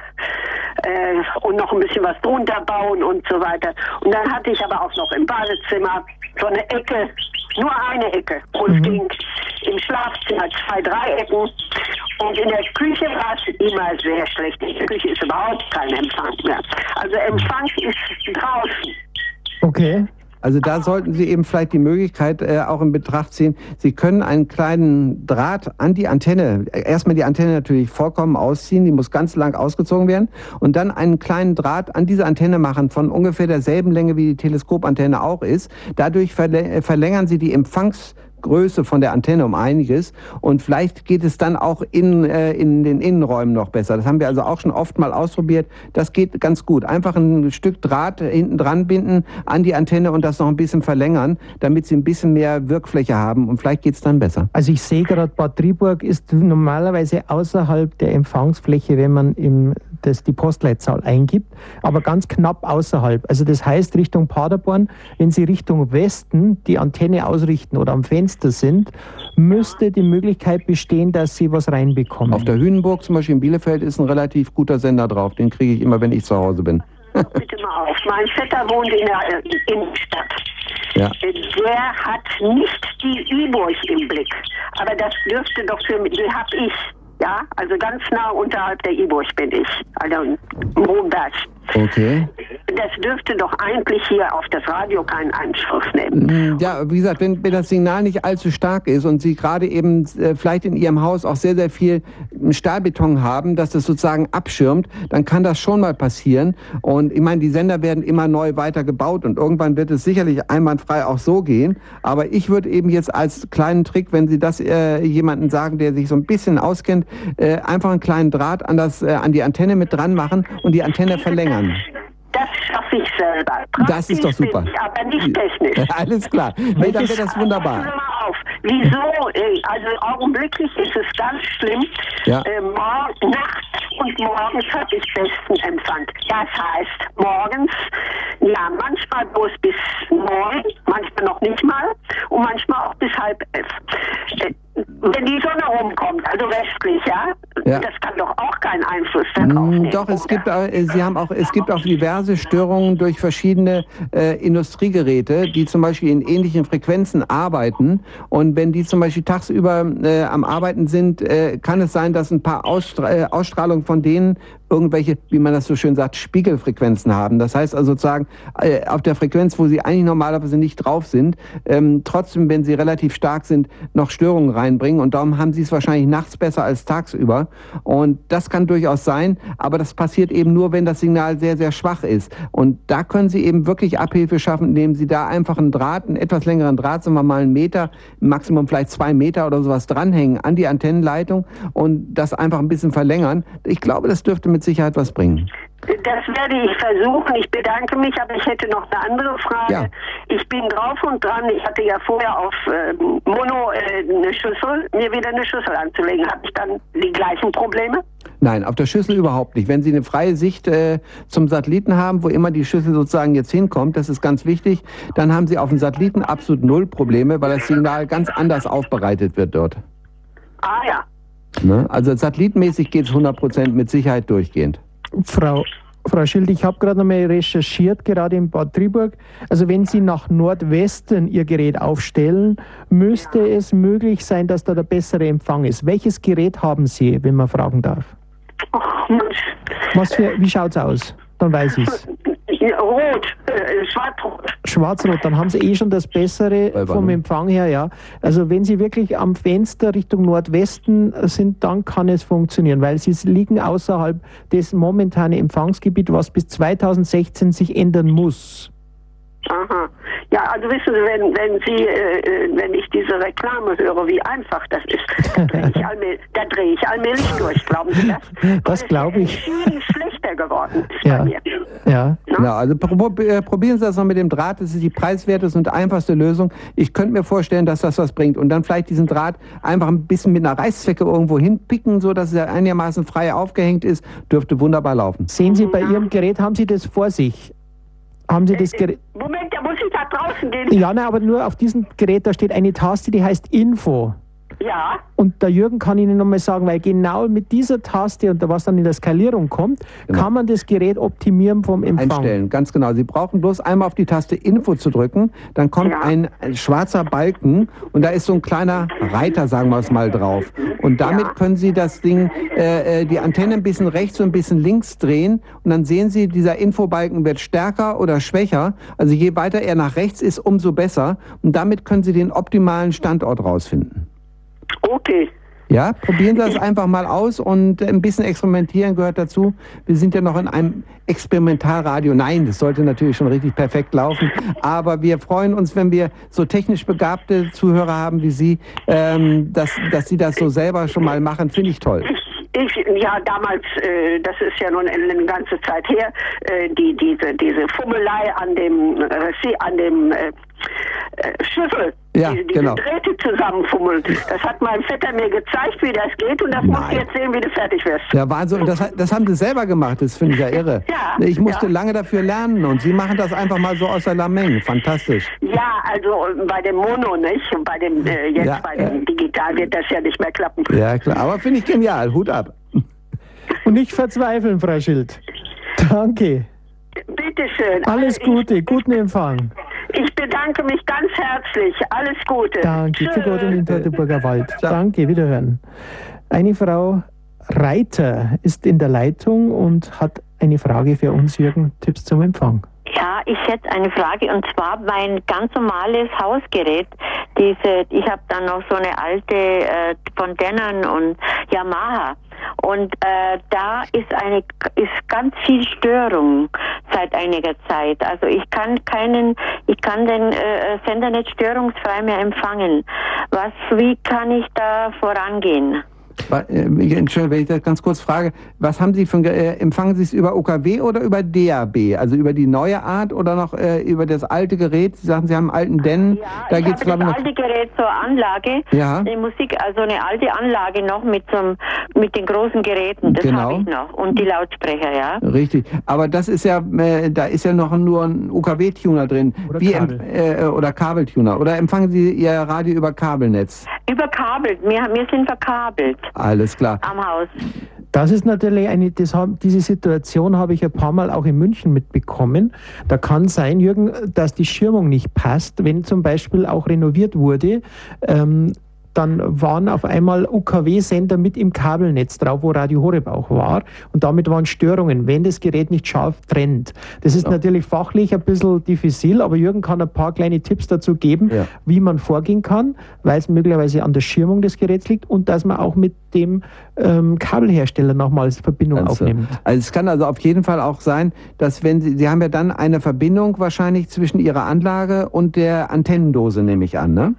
äh, und noch ein bisschen was drunter bauen und so weiter. Und dann hatte ich aber auch noch im Badezimmer so eine Ecke, nur eine Ecke und mhm. ging im Schlafzimmer zwei, drei Ecken und in der Küche war es immer sehr schlecht. In der Küche ist überhaupt kein Empfang mehr. Also Empfang ist draußen. Okay. Also da sollten Sie eben vielleicht die Möglichkeit äh, auch in Betracht ziehen. Sie können einen kleinen Draht an die Antenne, äh, erstmal die Antenne natürlich vollkommen ausziehen, die muss ganz lang ausgezogen werden und dann einen kleinen Draht an diese Antenne machen von ungefähr derselben Länge wie die Teleskopantenne auch ist. Dadurch verlängern Sie die Empfangs Größe von der Antenne um einiges und vielleicht geht es dann auch in, äh, in den Innenräumen noch besser. Das haben wir also auch schon oft mal ausprobiert. Das geht ganz gut. Einfach ein Stück Draht hinten dran binden an die Antenne und das noch ein bisschen verlängern, damit sie ein bisschen mehr Wirkfläche haben und vielleicht geht es dann besser. Also ich sehe gerade, Bad Triburg ist normalerweise außerhalb der Empfangsfläche, wenn man im das die Postleitzahl eingibt, aber ganz knapp außerhalb. Also das heißt Richtung Paderborn, wenn Sie Richtung Westen die Antenne ausrichten oder am Fenster sind, müsste die Möglichkeit bestehen, dass Sie was reinbekommen. Auf der Hünenburg zum Beispiel in Bielefeld ist ein relativ guter Sender drauf. Den kriege ich immer, wenn ich zu Hause bin. Bitte mal auf. Mein Vetter wohnt in der äh, Innenstadt. Ja. Der hat nicht die Üburg im Blick. Aber das dürfte doch für mich, die habe ich. Ja, also ganz nah unterhalb der Iburg bin ich, also im Hohenberg. Okay. Das dürfte doch eigentlich hier auf das Radio keinen Einfluss nehmen. Mm, ja, wie gesagt, wenn, wenn das Signal nicht allzu stark ist und Sie gerade eben äh, vielleicht in Ihrem Haus auch sehr, sehr viel Stahlbeton haben, dass das sozusagen abschirmt, dann kann das schon mal passieren. Und ich meine, die Sender werden immer neu weitergebaut und irgendwann wird es sicherlich einwandfrei auch so gehen. Aber ich würde eben jetzt als kleinen Trick, wenn Sie das äh, jemanden sagen, der sich so ein bisschen auskennt, äh, einfach einen kleinen Draht an, das, äh, an die Antenne mit dran machen und die Antenne verlängern. Das schaffe ich selber. Praktisch das ist doch super. Ich, aber nicht technisch. Alles klar. Nee, dann wäre das wunderbar. Mal auf. Wieso? Äh, also augenblicklich ist es ganz schlimm. Ja. Äh, morgen, nachts und morgens habe ich besten Empfang. Das heißt, morgens, ja, manchmal bloß bis neun, manchmal noch nicht mal und manchmal auch bis halb elf. Äh, wenn die Sonne rumkommt, also westlich, ja? ja. Das kann doch auch keinen Einfluss darauf mm, nehmen. Doch, es gibt, äh, Sie haben auch, es gibt auch diverse Störungen durch verschiedene äh, Industriegeräte, die zum Beispiel in ähnlichen Frequenzen arbeiten. Und wenn die zum Beispiel tagsüber äh, am Arbeiten sind, äh, kann es sein, dass ein paar Ausstra äh, Ausstrahlungen von denen irgendwelche, wie man das so schön sagt, Spiegelfrequenzen haben. Das heißt also sozusagen äh, auf der Frequenz, wo sie eigentlich normalerweise nicht drauf sind, ähm, trotzdem, wenn sie relativ stark sind, noch Störungen reinbringen. Und darum haben sie es wahrscheinlich nachts besser als tagsüber. Und das kann durchaus sein, aber das passiert eben nur, wenn das Signal sehr, sehr schwach ist. Und da können sie eben wirklich Abhilfe schaffen, indem sie da einfach einen Draht, einen etwas längeren Draht, sagen wir mal einen Meter, Maximum vielleicht zwei Meter oder sowas dranhängen an die Antennenleitung und das einfach ein bisschen verlängern. Ich glaube, das dürfte mit mit Sicherheit was bringen. Das werde ich versuchen. Ich bedanke mich, aber ich hätte noch eine andere Frage. Ja. Ich bin drauf und dran. Ich hatte ja vorher auf äh, Mono äh, eine Schüssel, mir wieder eine Schüssel anzulegen. Habe ich dann die gleichen Probleme? Nein, auf der Schüssel überhaupt nicht. Wenn Sie eine freie Sicht äh, zum Satelliten haben, wo immer die Schüssel sozusagen jetzt hinkommt, das ist ganz wichtig, dann haben Sie auf dem Satelliten absolut null Probleme, weil das Signal ganz anders aufbereitet wird dort. Ah ja. Ne? Also satellitenmäßig geht es 100% mit Sicherheit durchgehend. Frau, Frau Schild, ich habe gerade nochmal recherchiert, gerade in Bad Triburg. Also wenn Sie nach Nordwesten Ihr Gerät aufstellen, müsste es möglich sein, dass da der bessere Empfang ist. Welches Gerät haben Sie, wenn man fragen darf? Was für, wie schaut es aus? Dann weiß ich Rot, äh, schwarz-rot. Schwarz-rot, dann haben Sie eh schon das Bessere vom Empfang her, ja. Also wenn Sie wirklich am Fenster Richtung Nordwesten sind, dann kann es funktionieren, weil Sie liegen außerhalb des momentanen Empfangsgebiets, was bis 2016 sich ändern muss. Aha. Ja, also wissen Sie, wenn, wenn Sie, äh, äh, wenn ich diese Reklame höre, wie einfach das ist, da drehe ich, allmählich, dreh ich allmählich durch, glauben Sie das? Das glaube ich. Viel schlechter geworden ist ja. bei mir. Ja. ja, also äh, probieren Sie das noch mit dem Draht, das ist die preiswerteste und einfachste Lösung. Ich könnte mir vorstellen, dass das was bringt. Und dann vielleicht diesen Draht einfach ein bisschen mit einer Reißzwecke irgendwo hinpicken, so dass er einigermaßen frei aufgehängt ist, dürfte wunderbar laufen. Sehen Sie bei Ihrem Gerät, haben Sie das vor sich? Haben Sie das Gerät? Moment, da muss ich da draußen gehen. Ja, nein, aber nur auf diesem Gerät, da steht eine Taste, die heißt Info. Ja. Und der Jürgen kann Ihnen nochmal sagen, weil genau mit dieser Taste und was dann in der Skalierung kommt, genau. kann man das Gerät optimieren vom Empfang. Einstellen, ganz genau. Sie brauchen bloß einmal auf die Taste Info zu drücken, dann kommt ja. ein schwarzer Balken und da ist so ein kleiner Reiter, sagen wir es mal, drauf. Und damit ja. können Sie das Ding, äh, äh, die Antenne ein bisschen rechts und ein bisschen links drehen und dann sehen Sie, dieser Infobalken wird stärker oder schwächer. Also je weiter er nach rechts ist, umso besser. Und damit können Sie den optimalen Standort rausfinden. Okay. Ja, probieren Sie das einfach mal aus und ein bisschen experimentieren gehört dazu. Wir sind ja noch in einem Experimentalradio. Nein, das sollte natürlich schon richtig perfekt laufen. Aber wir freuen uns, wenn wir so technisch begabte Zuhörer haben wie Sie, ähm, dass, dass Sie das so selber schon mal machen, finde ich toll. Ich, ja, damals, äh, das ist ja nun eine, ganze Zeit her, äh, die, diese, diese Fummelei an dem, äh, an dem äh, äh, Schüssel, ja, die, diese genau. Drähte zusammenfummeln. Das hat mein Vetter mir gezeigt, wie das geht und das Nein. musst du jetzt sehen, wie du fertig wirst. Ja, Wahnsinn. Und das, das haben sie selber gemacht, das finde ich ja irre. Ja, ich musste ja. lange dafür lernen und sie machen das einfach mal so aus der Lameng. Fantastisch. Ja, also bei dem Mono nicht und bei dem, äh, jetzt ja, bei dem Digital wird das ja nicht mehr klappen. Ja, klar. Aber finde ich genial. Hut ab. Und nicht verzweifeln, Frau Schild. Danke. Bitteschön. Alles Gute, guten Empfang. Ich bedanke mich ganz herzlich. Alles Gute. Danke. Für Gott in den Teutoburger Wald. Ciao. Danke, wiederhören. Eine Frau Reiter ist in der Leitung und hat eine Frage für uns, Jürgen. Tipps zum Empfang. Ja, ich hätte eine Frage und zwar mein ganz normales Hausgerät. Diese, ich habe dann noch so eine alte äh, von Denon und Yamaha. Und äh, da ist eine ist ganz viel Störung seit einiger Zeit. Also ich kann keinen, ich kann den äh, Sender nicht störungsfrei mehr empfangen. Was, wie kann ich da vorangehen? Äh, Entschuldigung, wenn ich das ganz kurz frage, was haben Sie für äh, empfangen Sie es über OKW oder über DAB? Also über die neue Art oder noch äh, über das alte Gerät? Sie sagen, Sie haben einen alten Den. Ja, da ich geht's, habe das alte Gerät zur Anlage. Ja. Die Musik, also eine alte Anlage noch mit zum, mit den großen Geräten. Das genau. habe ich noch. Und die Lautsprecher, ja. Richtig. Aber das ist ja, äh, da ist ja noch nur ein OKW-Tuner drin. Oder Wie Kabel. Äh, oder Kabeltuner. Oder empfangen Sie Ihr Radio über Kabelnetz? Über Kabel. Wir, wir sind verkabelt. Alles klar. Am Haus. Das ist natürlich eine, das, diese Situation habe ich ein paar Mal auch in München mitbekommen. Da kann sein, Jürgen, dass die Schirmung nicht passt, wenn zum Beispiel auch renoviert wurde. Ähm, dann waren auf einmal UKW-Sender mit im Kabelnetz drauf, wo Radio Horeb auch war. Und damit waren Störungen, wenn das Gerät nicht scharf trennt. Das ist ja. natürlich fachlich ein bisschen diffizil, aber Jürgen kann ein paar kleine Tipps dazu geben, ja. wie man vorgehen kann, weil es möglicherweise an der Schirmung des Geräts liegt und dass man auch mit dem ähm, Kabelhersteller nochmals Verbindung also, aufnimmt. Also es kann also auf jeden Fall auch sein, dass wenn Sie, Sie haben ja dann eine Verbindung wahrscheinlich zwischen Ihrer Anlage und der Antennendose, nehme ich an, ne?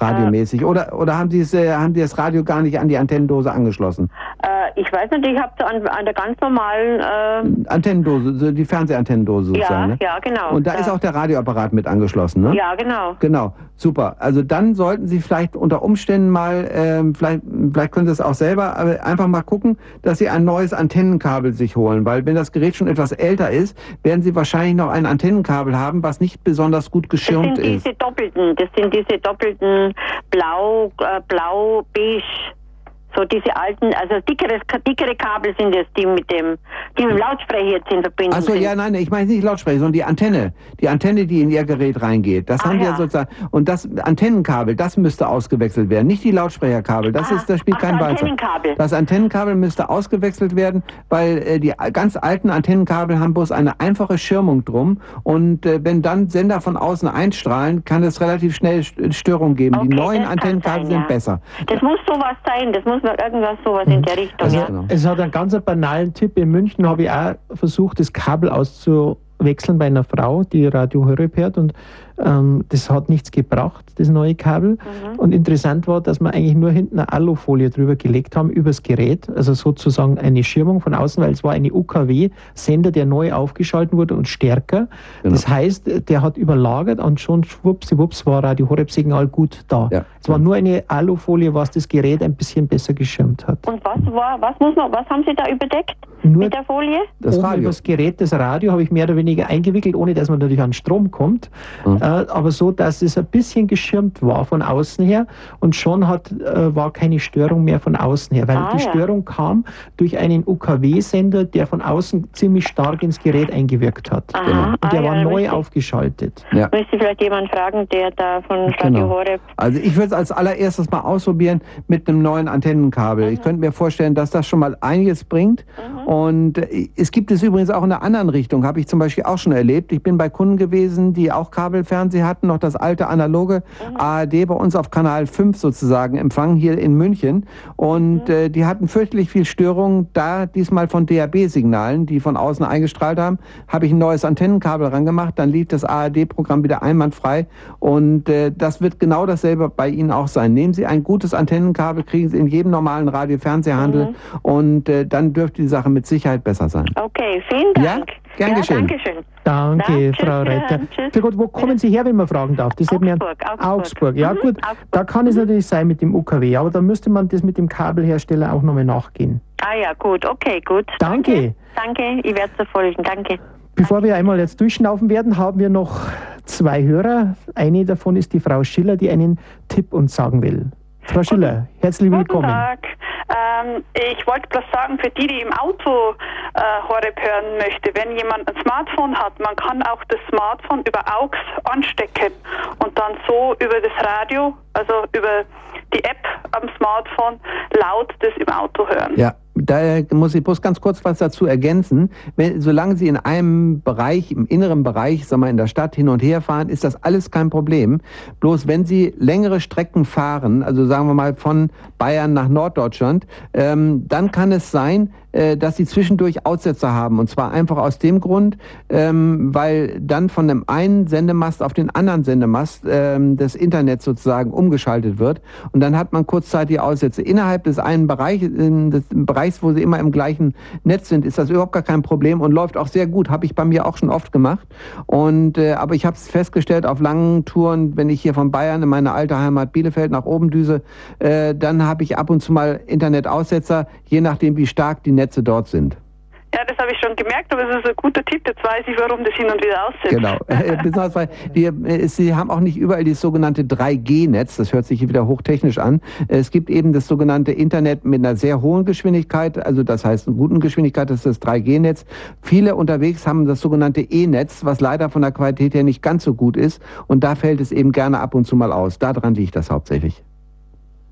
Radiomäßig. Äh, oder, oder haben, Sie es, äh, haben Sie das Radio gar nicht an die Antennendose angeschlossen? Äh, ich weiß nicht, ich habe an, an der ganz normalen... Äh, Antennendose, die Fernsehantennendose sozusagen. Ja, ne? ja, genau. Und da ist auch der Radioapparat mit angeschlossen, ne? Ja, genau. Genau, super. Also dann sollten Sie vielleicht unter Umständen mal, ähm, vielleicht, vielleicht können Sie es auch selber, aber einfach mal gucken, dass Sie ein neues Antennenkabel sich holen, weil wenn das Gerät schon etwas älter ist, werden Sie wahrscheinlich noch ein Antennenkabel haben, was nicht besonders gut geschirmt ist. Das sind ist. diese doppelten, das sind diese doppelten blau, äh, blau, beige so diese alten, also dickere, dickere Kabel sind es, die mit dem, die mit dem Lautsprecher jetzt in Verbindung Achso, ja, nein, ich meine nicht Lautsprecher, sondern die Antenne. Die Antenne, die in Ihr Gerät reingeht. Das ah, haben wir ja. sozusagen. Und das Antennenkabel, das müsste ausgewechselt werden. Nicht die Lautsprecherkabel. Das ah, ist, das spielt ach, kein Ball. Das Antennenkabel müsste ausgewechselt werden, weil äh, die ganz alten Antennenkabel haben bloß eine einfache Schirmung drum. Und äh, wenn dann Sender von außen einstrahlen, kann es relativ schnell Störungen geben. Okay, die neuen Antennenkabel sein, sind ja. besser. Das muss sowas sein. Das muss irgendwas sowas in der Richtung. Also, ja. Es hat einen ganz banalen Tipp. In München habe ich auch versucht, das Kabel auszuwechseln bei einer Frau, die Radio Horeb hört und ähm, das hat nichts gebracht, das neue Kabel. Mhm. Und interessant war, dass wir eigentlich nur hinten eine Alufolie drüber gelegt haben, übers Gerät, also sozusagen eine Schirmung von außen, weil es war eine UKW-Sender, der neu aufgeschalten wurde und stärker. Genau. Das heißt, der hat überlagert und schon schwuppsiwupps war Radio Horeb-Signal gut da. Ja. Es war nur eine Alufolie, was das Gerät ein bisschen besser geschirmt hat. Und was war, was muss man, was haben Sie da überdeckt nur mit der Folie? Das Radio. das Gerät, das Radio habe ich mehr oder weniger eingewickelt, ohne dass man natürlich an Strom kommt. Mhm aber so, dass es ein bisschen geschirmt war von außen her und schon hat, äh, war keine Störung mehr von außen her, weil ah, die ja. Störung kam durch einen UKW-Sender, der von außen ziemlich stark ins Gerät eingewirkt hat. Aha, genau. Und der ah, war ja, neu aufgeschaltet. Ja. Müsste vielleicht jemand fragen, der da von Radio genau. Horeb. Also ich würde es als allererstes mal ausprobieren mit einem neuen Antennenkabel. Mhm. Ich könnte mir vorstellen, dass das schon mal einiges bringt. Mhm. Und äh, es gibt es übrigens auch in einer anderen Richtung, habe ich zum Beispiel auch schon erlebt. Ich bin bei Kunden gewesen, die auch Kabelfernsehen hatten, noch das alte analoge mhm. ARD bei uns auf Kanal 5 sozusagen empfangen, hier in München. Und mhm. äh, die hatten fürchterlich viel Störung. Da diesmal von DAB-Signalen, die von außen eingestrahlt haben, habe ich ein neues Antennenkabel rangemacht. Dann lief das ARD-Programm wieder einwandfrei. Und äh, das wird genau dasselbe bei Ihnen auch sein. Nehmen Sie ein gutes Antennenkabel, kriegen Sie in jedem normalen Radio-Fernsehhandel. Mhm. Und äh, dann dürfte die Sache mit Sicherheit besser sein. Okay, vielen Dank. Ja? Gern ja, geschehen. Dankeschön. Danke, Danke Frau Retter. Für Gott, wo kommen Sie her, wenn man fragen darf? Das Augsburg, Augsburg. Augsburg. Ja, mhm, gut. Augsburg. Da kann es natürlich sein mit dem UKW, aber da müsste man das mit dem Kabelhersteller auch nochmal nachgehen. Ah ja, gut, okay, gut. Danke. Danke, ich werde es verfolgen. Danke. Bevor wir einmal jetzt durchschnaufen werden, haben wir noch zwei Hörer. Eine davon ist die Frau Schiller, die einen Tipp uns sagen will. Frau Schiller, herzlich willkommen. Guten Tag. Ähm, ich wollte bloß sagen, für die, die im Auto äh, Horeb hören möchte, wenn jemand ein Smartphone hat, man kann auch das Smartphone über AUX anstecken und dann so über das Radio, also über die App am Smartphone laut das im Auto hören. Ja, da muss ich bloß ganz kurz was dazu ergänzen. Wenn, solange Sie in einem Bereich, im inneren Bereich, sagen wir in der Stadt hin und her fahren, ist das alles kein Problem. Bloß wenn Sie längere Strecken fahren, also sagen wir mal von Bayern nach Norddeutschland, ähm, dann kann es sein, äh, dass sie zwischendurch Aussetzer haben. Und zwar einfach aus dem Grund, ähm, weil dann von dem einen Sendemast auf den anderen Sendemast ähm, des Internets sozusagen umgeschaltet wird. Und dann hat man kurzzeitig Aussätze. Innerhalb des einen Bereiches, des Bereichs, wo sie immer im gleichen Netz sind, ist das überhaupt gar kein Problem und läuft auch sehr gut. Habe ich bei mir auch schon oft gemacht. Und äh, aber ich habe es festgestellt auf langen Touren, wenn ich hier von Bayern in meine alte Heimat Bielefeld nach oben düse, äh, dann habe ich ab und zu mal Internetaussetzer, je nachdem wie stark die Netze Netze dort sind. Ja, das habe ich schon gemerkt, aber es ist ein guter Tipp. Jetzt weiß ich, warum das hin und wieder aussetzt. Genau. Äh, besonders weil wir, äh, Sie haben auch nicht überall das sogenannte 3G-Netz. Das hört sich hier wieder hochtechnisch an. Es gibt eben das sogenannte Internet mit einer sehr hohen Geschwindigkeit. Also das heißt, eine guten Geschwindigkeit das ist das 3G-Netz. Viele unterwegs haben das sogenannte E-Netz, was leider von der Qualität her nicht ganz so gut ist. Und da fällt es eben gerne ab und zu mal aus. Daran liegt das hauptsächlich.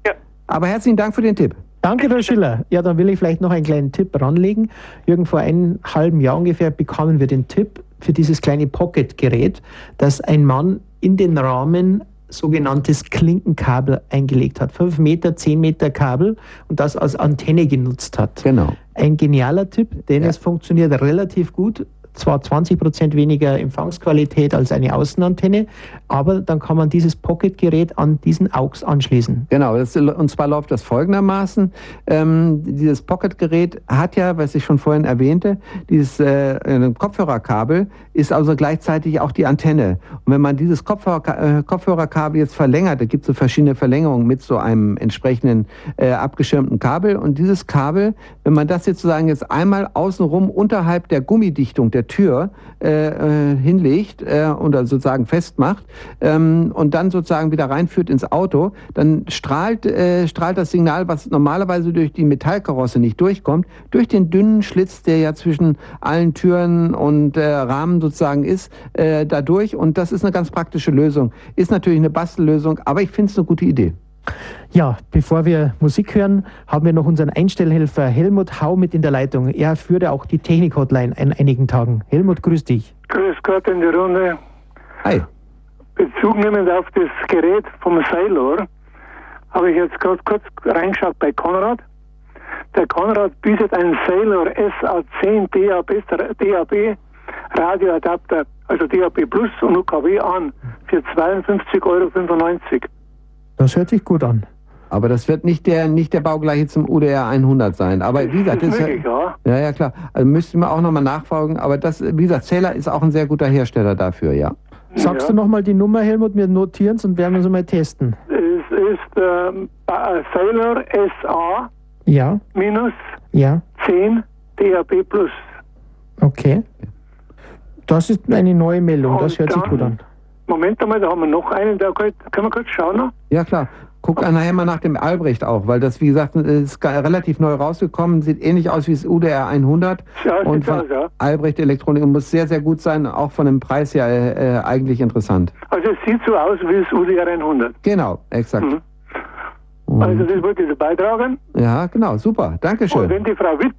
Ja. Aber herzlichen Dank für den Tipp. Danke, Frau Schiller. Ja, dann will ich vielleicht noch einen kleinen Tipp ranlegen. Jürgen, vor einem halben Jahr ungefähr bekamen wir den Tipp für dieses kleine Pocket-Gerät, dass ein Mann in den Rahmen sogenanntes Klinkenkabel eingelegt hat. Fünf Meter, zehn Meter Kabel und das als Antenne genutzt hat. Genau. Ein genialer Tipp, denn ja. es funktioniert relativ gut zwar 20 Prozent weniger Empfangsqualität als eine Außenantenne, aber dann kann man dieses Pocket-Gerät an diesen AUX anschließen. Genau, das, und zwar läuft das folgendermaßen. Ähm, dieses Pocket-Gerät hat ja, was ich schon vorhin erwähnte, dieses äh, Kopfhörerkabel ist also gleichzeitig auch die Antenne. Und wenn man dieses Kopfhörer, äh, Kopfhörerkabel jetzt verlängert, da gibt es so verschiedene Verlängerungen mit so einem entsprechenden äh, abgeschirmten Kabel und dieses Kabel, wenn man das jetzt sozusagen jetzt einmal außenrum unterhalb der Gummidichtung der Tür äh, äh, hinlegt äh, oder sozusagen festmacht ähm, und dann sozusagen wieder reinführt ins Auto, dann strahlt, äh, strahlt das Signal, was normalerweise durch die Metallkarosse nicht durchkommt, durch den dünnen Schlitz, der ja zwischen allen Türen und äh, Rahmen sozusagen ist, äh, dadurch. Und das ist eine ganz praktische Lösung. Ist natürlich eine Bastellösung, aber ich finde es eine gute Idee. Ja, bevor wir Musik hören, haben wir noch unseren Einstellhelfer Helmut Hau mit in der Leitung. Er führte auch die Technik-Hotline in einigen Tagen. Helmut, grüß dich. Grüß Gott in die Runde. Hi. Bezug nehmend auf das Gerät vom Sailor habe ich jetzt gerade kurz reingeschaut bei Konrad. Der Konrad bietet einen Sailor SA10 DAB, DAB Radioadapter, also DAB Plus und UKW an für 52,95 Euro. Das hört sich gut an. Aber das wird nicht der, nicht der baugleiche zum UDR 100 sein. Aber wie gesagt, das ist ja, ja, ja klar. Also müssten wir auch nochmal nachfragen. Aber das, wie gesagt, Zähler ist auch ein sehr guter Hersteller dafür, ja. Sagst ja. du nochmal die Nummer, Helmut? Wir notieren es und werden es mal testen. Es ist ähm, Sailor SA ja. minus ja. 10 DAB Plus. Okay. Das ist eine neue Meldung, das hört sich gut an. Moment einmal, da haben wir noch einen, da können wir kurz schauen noch? Ja, klar. Guck nachher mal nach dem Albrecht auch, weil das, wie gesagt, ist relativ neu rausgekommen, sieht ähnlich aus wie das UDR 100. Ja, und von aus, ja. Albrecht Elektronik muss sehr, sehr gut sein, auch von dem Preis ja äh, eigentlich interessant. Also es sieht so aus wie das UDR 100. Genau, exakt. Mhm. Also das wollte ich beitragen. Ja, genau, super, Dankeschön. Und wenn die Frau Witt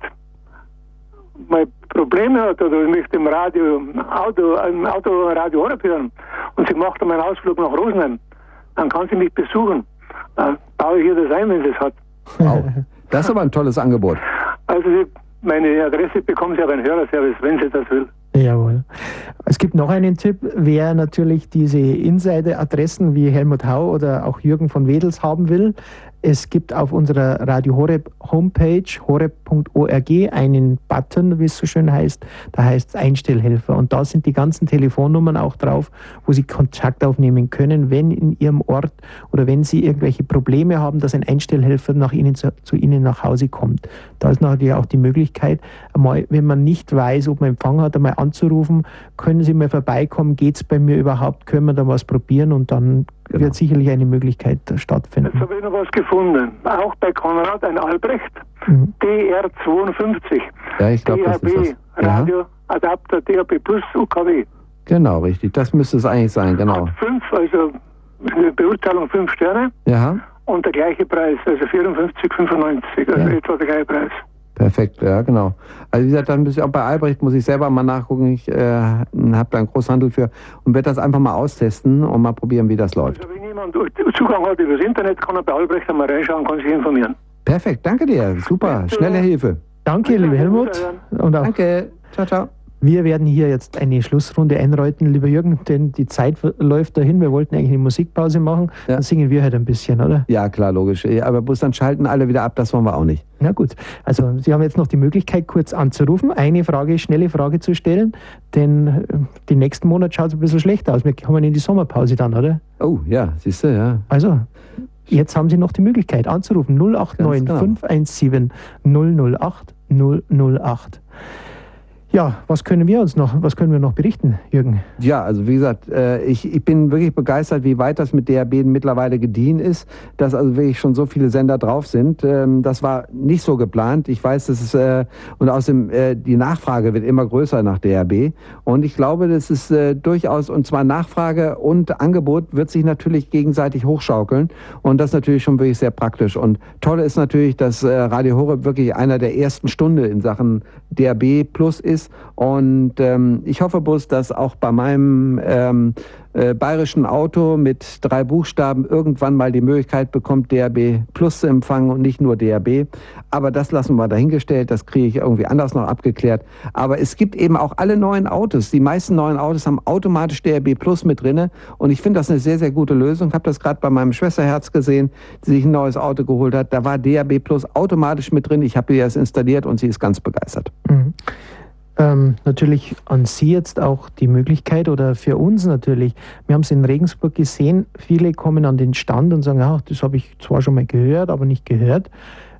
mal Probleme hat oder möchte im Radio, Auto, im Auto Radio Horeb hören und sie macht einen Ausflug nach Rosenheim, dann kann sie mich besuchen. Dann baue ich ihr das ein, wenn sie es hat. Wow. Das ist aber ein tolles Angebot. Also meine Adresse bekommen Sie aber einen Hörerservice, wenn sie das will. Jawohl. Es gibt noch einen Tipp, wer natürlich diese Insider-Adressen wie Helmut Hau oder auch Jürgen von Wedels haben will. Es gibt auf unserer Radio Horeb Homepage horeb.org einen Button, wie es so schön heißt. Da heißt es Einstellhelfer. Und da sind die ganzen Telefonnummern auch drauf, wo Sie Kontakt aufnehmen können, wenn in Ihrem Ort oder wenn Sie irgendwelche Probleme haben, dass ein Einstellhelfer nach Ihnen zu, zu Ihnen nach Hause kommt. Da ist natürlich auch die Möglichkeit, einmal, wenn man nicht weiß, ob man Empfang hat, einmal anzurufen, können Sie mal vorbeikommen, geht es bei mir überhaupt, können wir da was probieren und dann genau. wird sicherlich eine Möglichkeit stattfinden. Jetzt habe ich noch was gefunden. Auch bei Konrad ein Albrecht. Mhm. DR52. Ja, ich glaube, das ist das. Radio Adapter DAB Plus UKW. Genau, richtig. Das müsste es eigentlich sein, genau. Hat fünf, also eine Beurteilung fünf Sterne. Ja. Und der gleiche Preis, also 54,95, also ja. etwa der gleiche Preis. Perfekt, ja, genau. Also wie gesagt, dann muss ich auch bei Albrecht muss ich selber mal nachgucken. Ich äh, habe da einen Großhandel für und werde das einfach mal austesten und mal probieren, wie das läuft. Also wenn jemand Zugang hat über das Internet, kann er bei Albrecht einmal reinschauen, kann sich informieren. Perfekt, danke dir. Super, schnelle Hilfe. Danke, lieber Helmut. Und auch danke. Ciao, ciao. Wir werden hier jetzt eine Schlussrunde einläuten, lieber Jürgen, denn die Zeit läuft dahin. Wir wollten eigentlich eine Musikpause machen. Ja. Dann singen wir halt ein bisschen, oder? Ja, klar, logisch. Aber bloß dann schalten alle wieder ab, das wollen wir auch nicht. Na gut. Also, Sie haben jetzt noch die Möglichkeit, kurz anzurufen, eine Frage, schnelle Frage zu stellen, denn äh, den nächsten Monat schaut es ein bisschen schlechter aus. Wir kommen in die Sommerpause dann, oder? Oh, ja, siehst du, ja. Also, Jetzt haben Sie noch die Möglichkeit anzurufen 089 genau. 517 008 008. Ja, was können wir uns noch, was können wir noch berichten, Jürgen? Ja, also wie gesagt, äh, ich, ich bin wirklich begeistert, wie weit das mit DRB mittlerweile gediehen ist, dass also wirklich schon so viele Sender drauf sind. Ähm, das war nicht so geplant. Ich weiß, das ist, äh, und außerdem äh, die Nachfrage wird immer größer nach DRB. Und ich glaube, das ist durchaus, und zwar Nachfrage und Angebot wird sich natürlich gegenseitig hochschaukeln. Und das ist natürlich schon wirklich sehr praktisch. Und toll ist natürlich, dass Radio Horeb wirklich einer der ersten Stunde in Sachen DRB Plus ist und ähm, ich hoffe bloß, dass auch bei meinem ähm, äh, bayerischen Auto mit drei Buchstaben irgendwann mal die Möglichkeit bekommt, DRB Plus zu empfangen und nicht nur DRB. Aber das lassen wir dahingestellt, das kriege ich irgendwie anders noch abgeklärt. Aber es gibt eben auch alle neuen Autos. Die meisten neuen Autos haben automatisch DRB Plus mit drinne und ich finde das eine sehr, sehr gute Lösung. Ich habe das gerade bei meinem Schwesterherz gesehen, die sich ein neues Auto geholt hat. Da war DRB Plus automatisch mit drin. Ich habe ihr das installiert und sie ist ganz begeistert. Mhm ähm, natürlich an Sie jetzt auch die Möglichkeit oder für uns natürlich. Wir haben es in Regensburg gesehen, viele kommen an den Stand und sagen, ach, das habe ich zwar schon mal gehört, aber nicht gehört.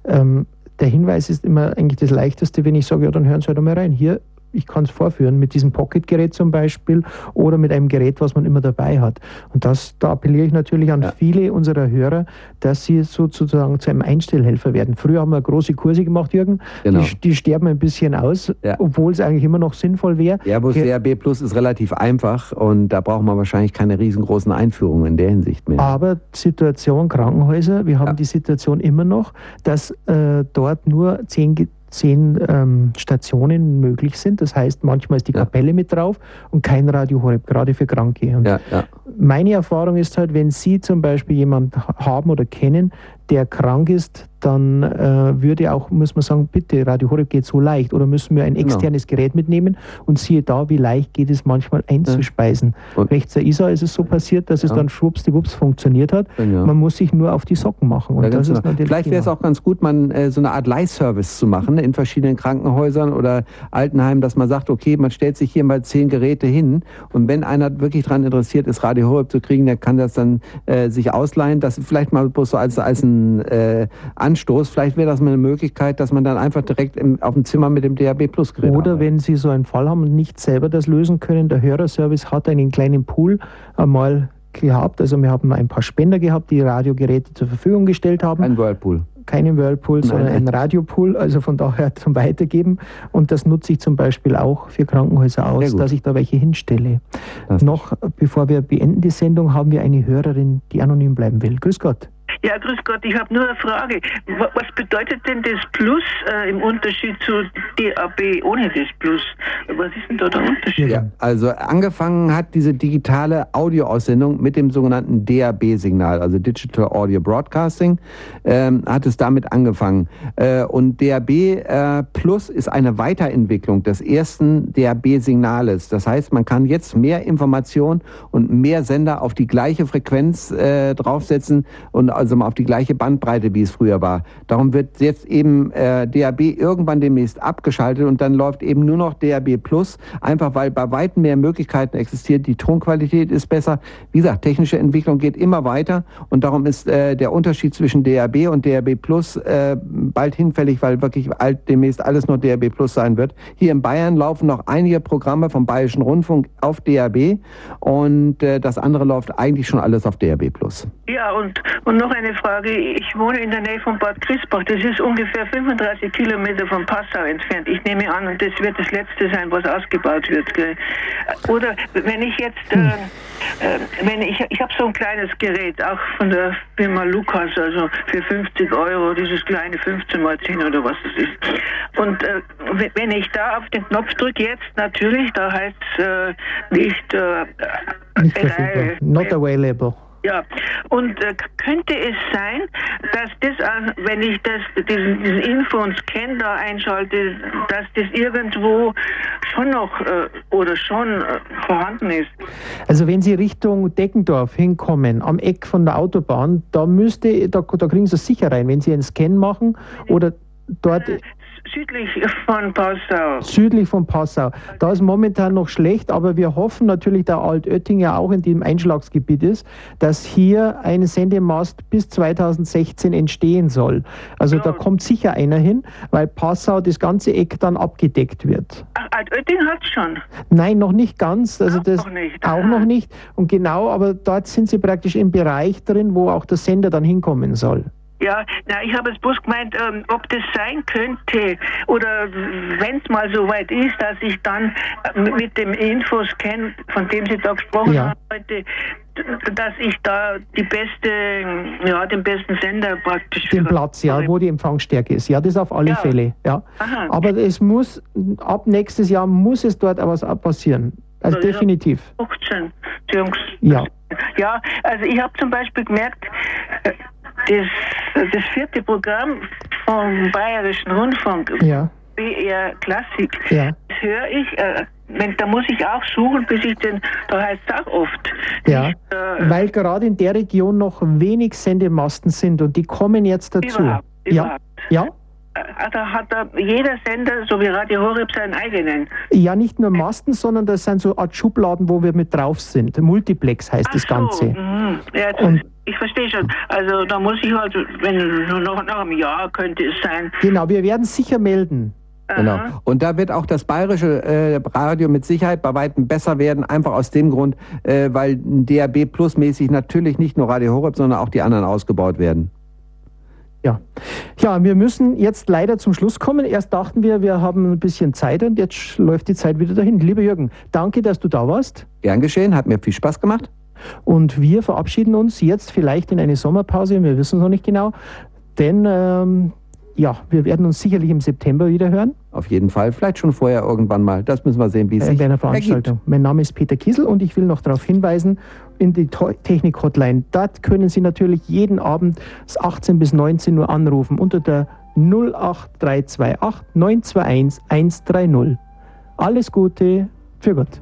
Ähm, der Hinweis ist immer eigentlich das Leichteste, wenn ich sage, ja, dann hören Sie halt mal rein. Hier ich kann es vorführen, mit diesem Pocket-Gerät zum Beispiel oder mit einem Gerät, was man immer dabei hat. Und das, da appelliere ich natürlich an ja. viele unserer Hörer, dass sie sozusagen zu einem Einstellhelfer werden. Früher haben wir große Kurse gemacht, Jürgen. Genau. Die, die, sterben ein bisschen aus, ja. obwohl es eigentlich immer noch sinnvoll wäre. Airbus DRB Plus ist relativ einfach und da braucht man wahrscheinlich keine riesengroßen Einführungen in der Hinsicht mehr. Aber Situation Krankenhäuser, wir haben ja. die Situation immer noch, dass äh, dort nur zehn zehn ähm, Stationen möglich sind. Das heißt, manchmal ist die Kapelle mit drauf und kein Radio Horeb, gerade für Kranke. Ja, ja. Meine Erfahrung ist halt, wenn Sie zum Beispiel jemanden haben oder kennen, der krank ist, dann äh, würde auch, muss man sagen, bitte, Radio Horeb geht so leicht oder müssen wir ein genau. externes genau. Gerät mitnehmen und siehe da, wie leicht geht es manchmal einzuspeisen. Ja. Rechts der ISA ist es so passiert, dass ja. es dann schwuppsdiwupps funktioniert hat. Ja. Man muss sich nur auf die Socken machen. Und das ist genau. Vielleicht wäre es auch ganz gut, man äh, so eine Art Leihservice zu machen in verschiedenen Krankenhäusern oder Altenheimen, dass man sagt, okay, man stellt sich hier mal zehn Geräte hin und wenn einer wirklich daran interessiert ist, Radio Horeb zu kriegen, der kann das dann äh, sich ausleihen. Das vielleicht mal bloß so als, als ein äh, Anstoß. Vielleicht wäre das mal eine Möglichkeit, dass man dann einfach direkt im, auf dem Zimmer mit dem DAB Plus Gerät Oder arbeitet. wenn Sie so einen Fall haben und nicht selber das lösen können, der Hörerservice hat einen kleinen Pool einmal gehabt. Also wir haben ein paar Spender gehabt, die Radiogeräte zur Verfügung gestellt haben. Ein Whirlpool keinen Whirlpool, sondern ein Radiopool, also von daher zum Weitergeben. Und das nutze ich zum Beispiel auch für Krankenhäuser aus, dass ich da welche hinstelle. Das Noch bevor wir beenden die Sendung, haben wir eine Hörerin, die anonym bleiben will. Grüß Gott. Ja, grüß Gott, ich habe nur eine Frage. Was bedeutet denn das Plus äh, im Unterschied zu DAB ohne das Plus? Was ist denn da der Unterschied? Ja, also angefangen hat diese digitale Audioaussendung mit dem sogenannten DAB-Signal, also Digital Audio Broadcasting, ähm, hat es damit angefangen. Äh, und DAB äh, Plus ist eine Weiterentwicklung des ersten DAB-Signales. Das heißt, man kann jetzt mehr Informationen und mehr Sender auf die gleiche Frequenz äh, draufsetzen und also mal auf die gleiche Bandbreite, wie es früher war. Darum wird jetzt eben äh, DAB irgendwann demnächst abgeschaltet und dann läuft eben nur noch DAB Plus, einfach weil bei weitem mehr Möglichkeiten existieren. Die Tonqualität ist besser. Wie gesagt, technische Entwicklung geht immer weiter und darum ist äh, der Unterschied zwischen DAB und DAB Plus äh, bald hinfällig, weil wirklich alt, demnächst alles nur DAB Plus sein wird. Hier in Bayern laufen noch einige Programme vom Bayerischen Rundfunk auf DAB und äh, das andere läuft eigentlich schon alles auf DAB Plus. Ja, und, und noch eine Frage. Ich wohne in der Nähe von Bad Griesbach. Das ist ungefähr 35 Kilometer von Passau entfernt. Ich nehme an, das wird das Letzte sein, was ausgebaut wird. Gell? Oder wenn ich jetzt, äh, äh, wenn ich, ich habe so ein kleines Gerät, auch von der Firma Lukas, also für 50 Euro, dieses kleine 15 mal 10 oder was das ist. Und äh, wenn ich da auf den Knopf drücke, jetzt natürlich, da heißt es äh, nicht, äh. Not available. Ja, und äh, könnte es sein, dass das, wenn ich das, diesen, diesen Info- und Scan da einschalte, dass das irgendwo schon noch äh, oder schon äh, vorhanden ist? Also wenn Sie Richtung Deckendorf hinkommen, am Eck von der Autobahn, da müsste, da, da kriegen Sie es sicher rein, wenn Sie einen Scan machen oder dort äh, südlich von Passau. Südlich von Passau. Da ist momentan noch schlecht, aber wir hoffen natürlich, da Altötting ja auch in dem Einschlagsgebiet ist, dass hier ein Sendemast bis 2016 entstehen soll. Also ja. da kommt sicher einer hin, weil Passau das ganze Eck dann abgedeckt wird. Ach, Altötting hat es schon? Nein, noch nicht ganz. Also auch das noch nicht. Auch noch nicht. Und genau, aber dort sind sie praktisch im Bereich drin, wo auch der Sender dann hinkommen soll. Ja, na, ich habe es bloß gemeint, ähm, ob das sein könnte oder wenn es mal so weit ist, dass ich dann äh, mit dem Infoscan, von dem Sie da gesprochen ja. haben heute, dass ich da die beste, ja, den besten Sender praktisch. Den Platz, ja, wo die Empfangsstärke ist. Ja, das auf alle ja. Fälle. Ja. Aha. Aber es muss, ab nächstes Jahr muss es dort was passieren. Also, also definitiv. 15, Jungs. Ja. Ja, also ich habe zum Beispiel gemerkt, äh, das, das vierte Programm vom Bayerischen Rundfunk, ja. BR Klassik, ja. das höre ich, äh, wenn, da muss ich auch suchen, bis ich den, da heißt es auch oft. Ja, ich, äh, weil gerade in der Region noch wenig Sendemasten sind und die kommen jetzt dazu. Überhaupt, überhaupt. Ja, ja. Äh, da hat da jeder Sender, so wie Radio Horeb, seinen eigenen. Ja, nicht nur Masten, sondern das sind so Art Schubladen, wo wir mit drauf sind. Multiplex heißt Ach das Ganze. So, mhm. Ja, ich verstehe schon. Also da muss ich halt, wenn noch nach einem Jahr könnte es sein. Genau, wir werden sicher melden. Genau. Und da wird auch das bayerische äh, Radio mit Sicherheit bei weitem besser werden, einfach aus dem Grund, äh, weil DAB Plus mäßig natürlich nicht nur Radio Horeb, sondern auch die anderen ausgebaut werden. Ja. ja, wir müssen jetzt leider zum Schluss kommen. Erst dachten wir, wir haben ein bisschen Zeit und jetzt läuft die Zeit wieder dahin. Lieber Jürgen, danke, dass du da warst. Gern geschehen, hat mir viel Spaß gemacht. Und wir verabschieden uns jetzt vielleicht in eine Sommerpause, wir wissen es noch nicht genau, denn ähm, ja, wir werden uns sicherlich im September wieder hören. Auf jeden Fall, vielleicht schon vorher irgendwann mal. Das müssen wir sehen, wie es sich bei einer Veranstaltung. Ergibt. Mein Name ist Peter Kiesel und ich will noch darauf hinweisen, in die Technik-Hotline, dort können Sie natürlich jeden Abend 18 bis 19 Uhr anrufen unter der 08328 921 130. Alles Gute, für Gott.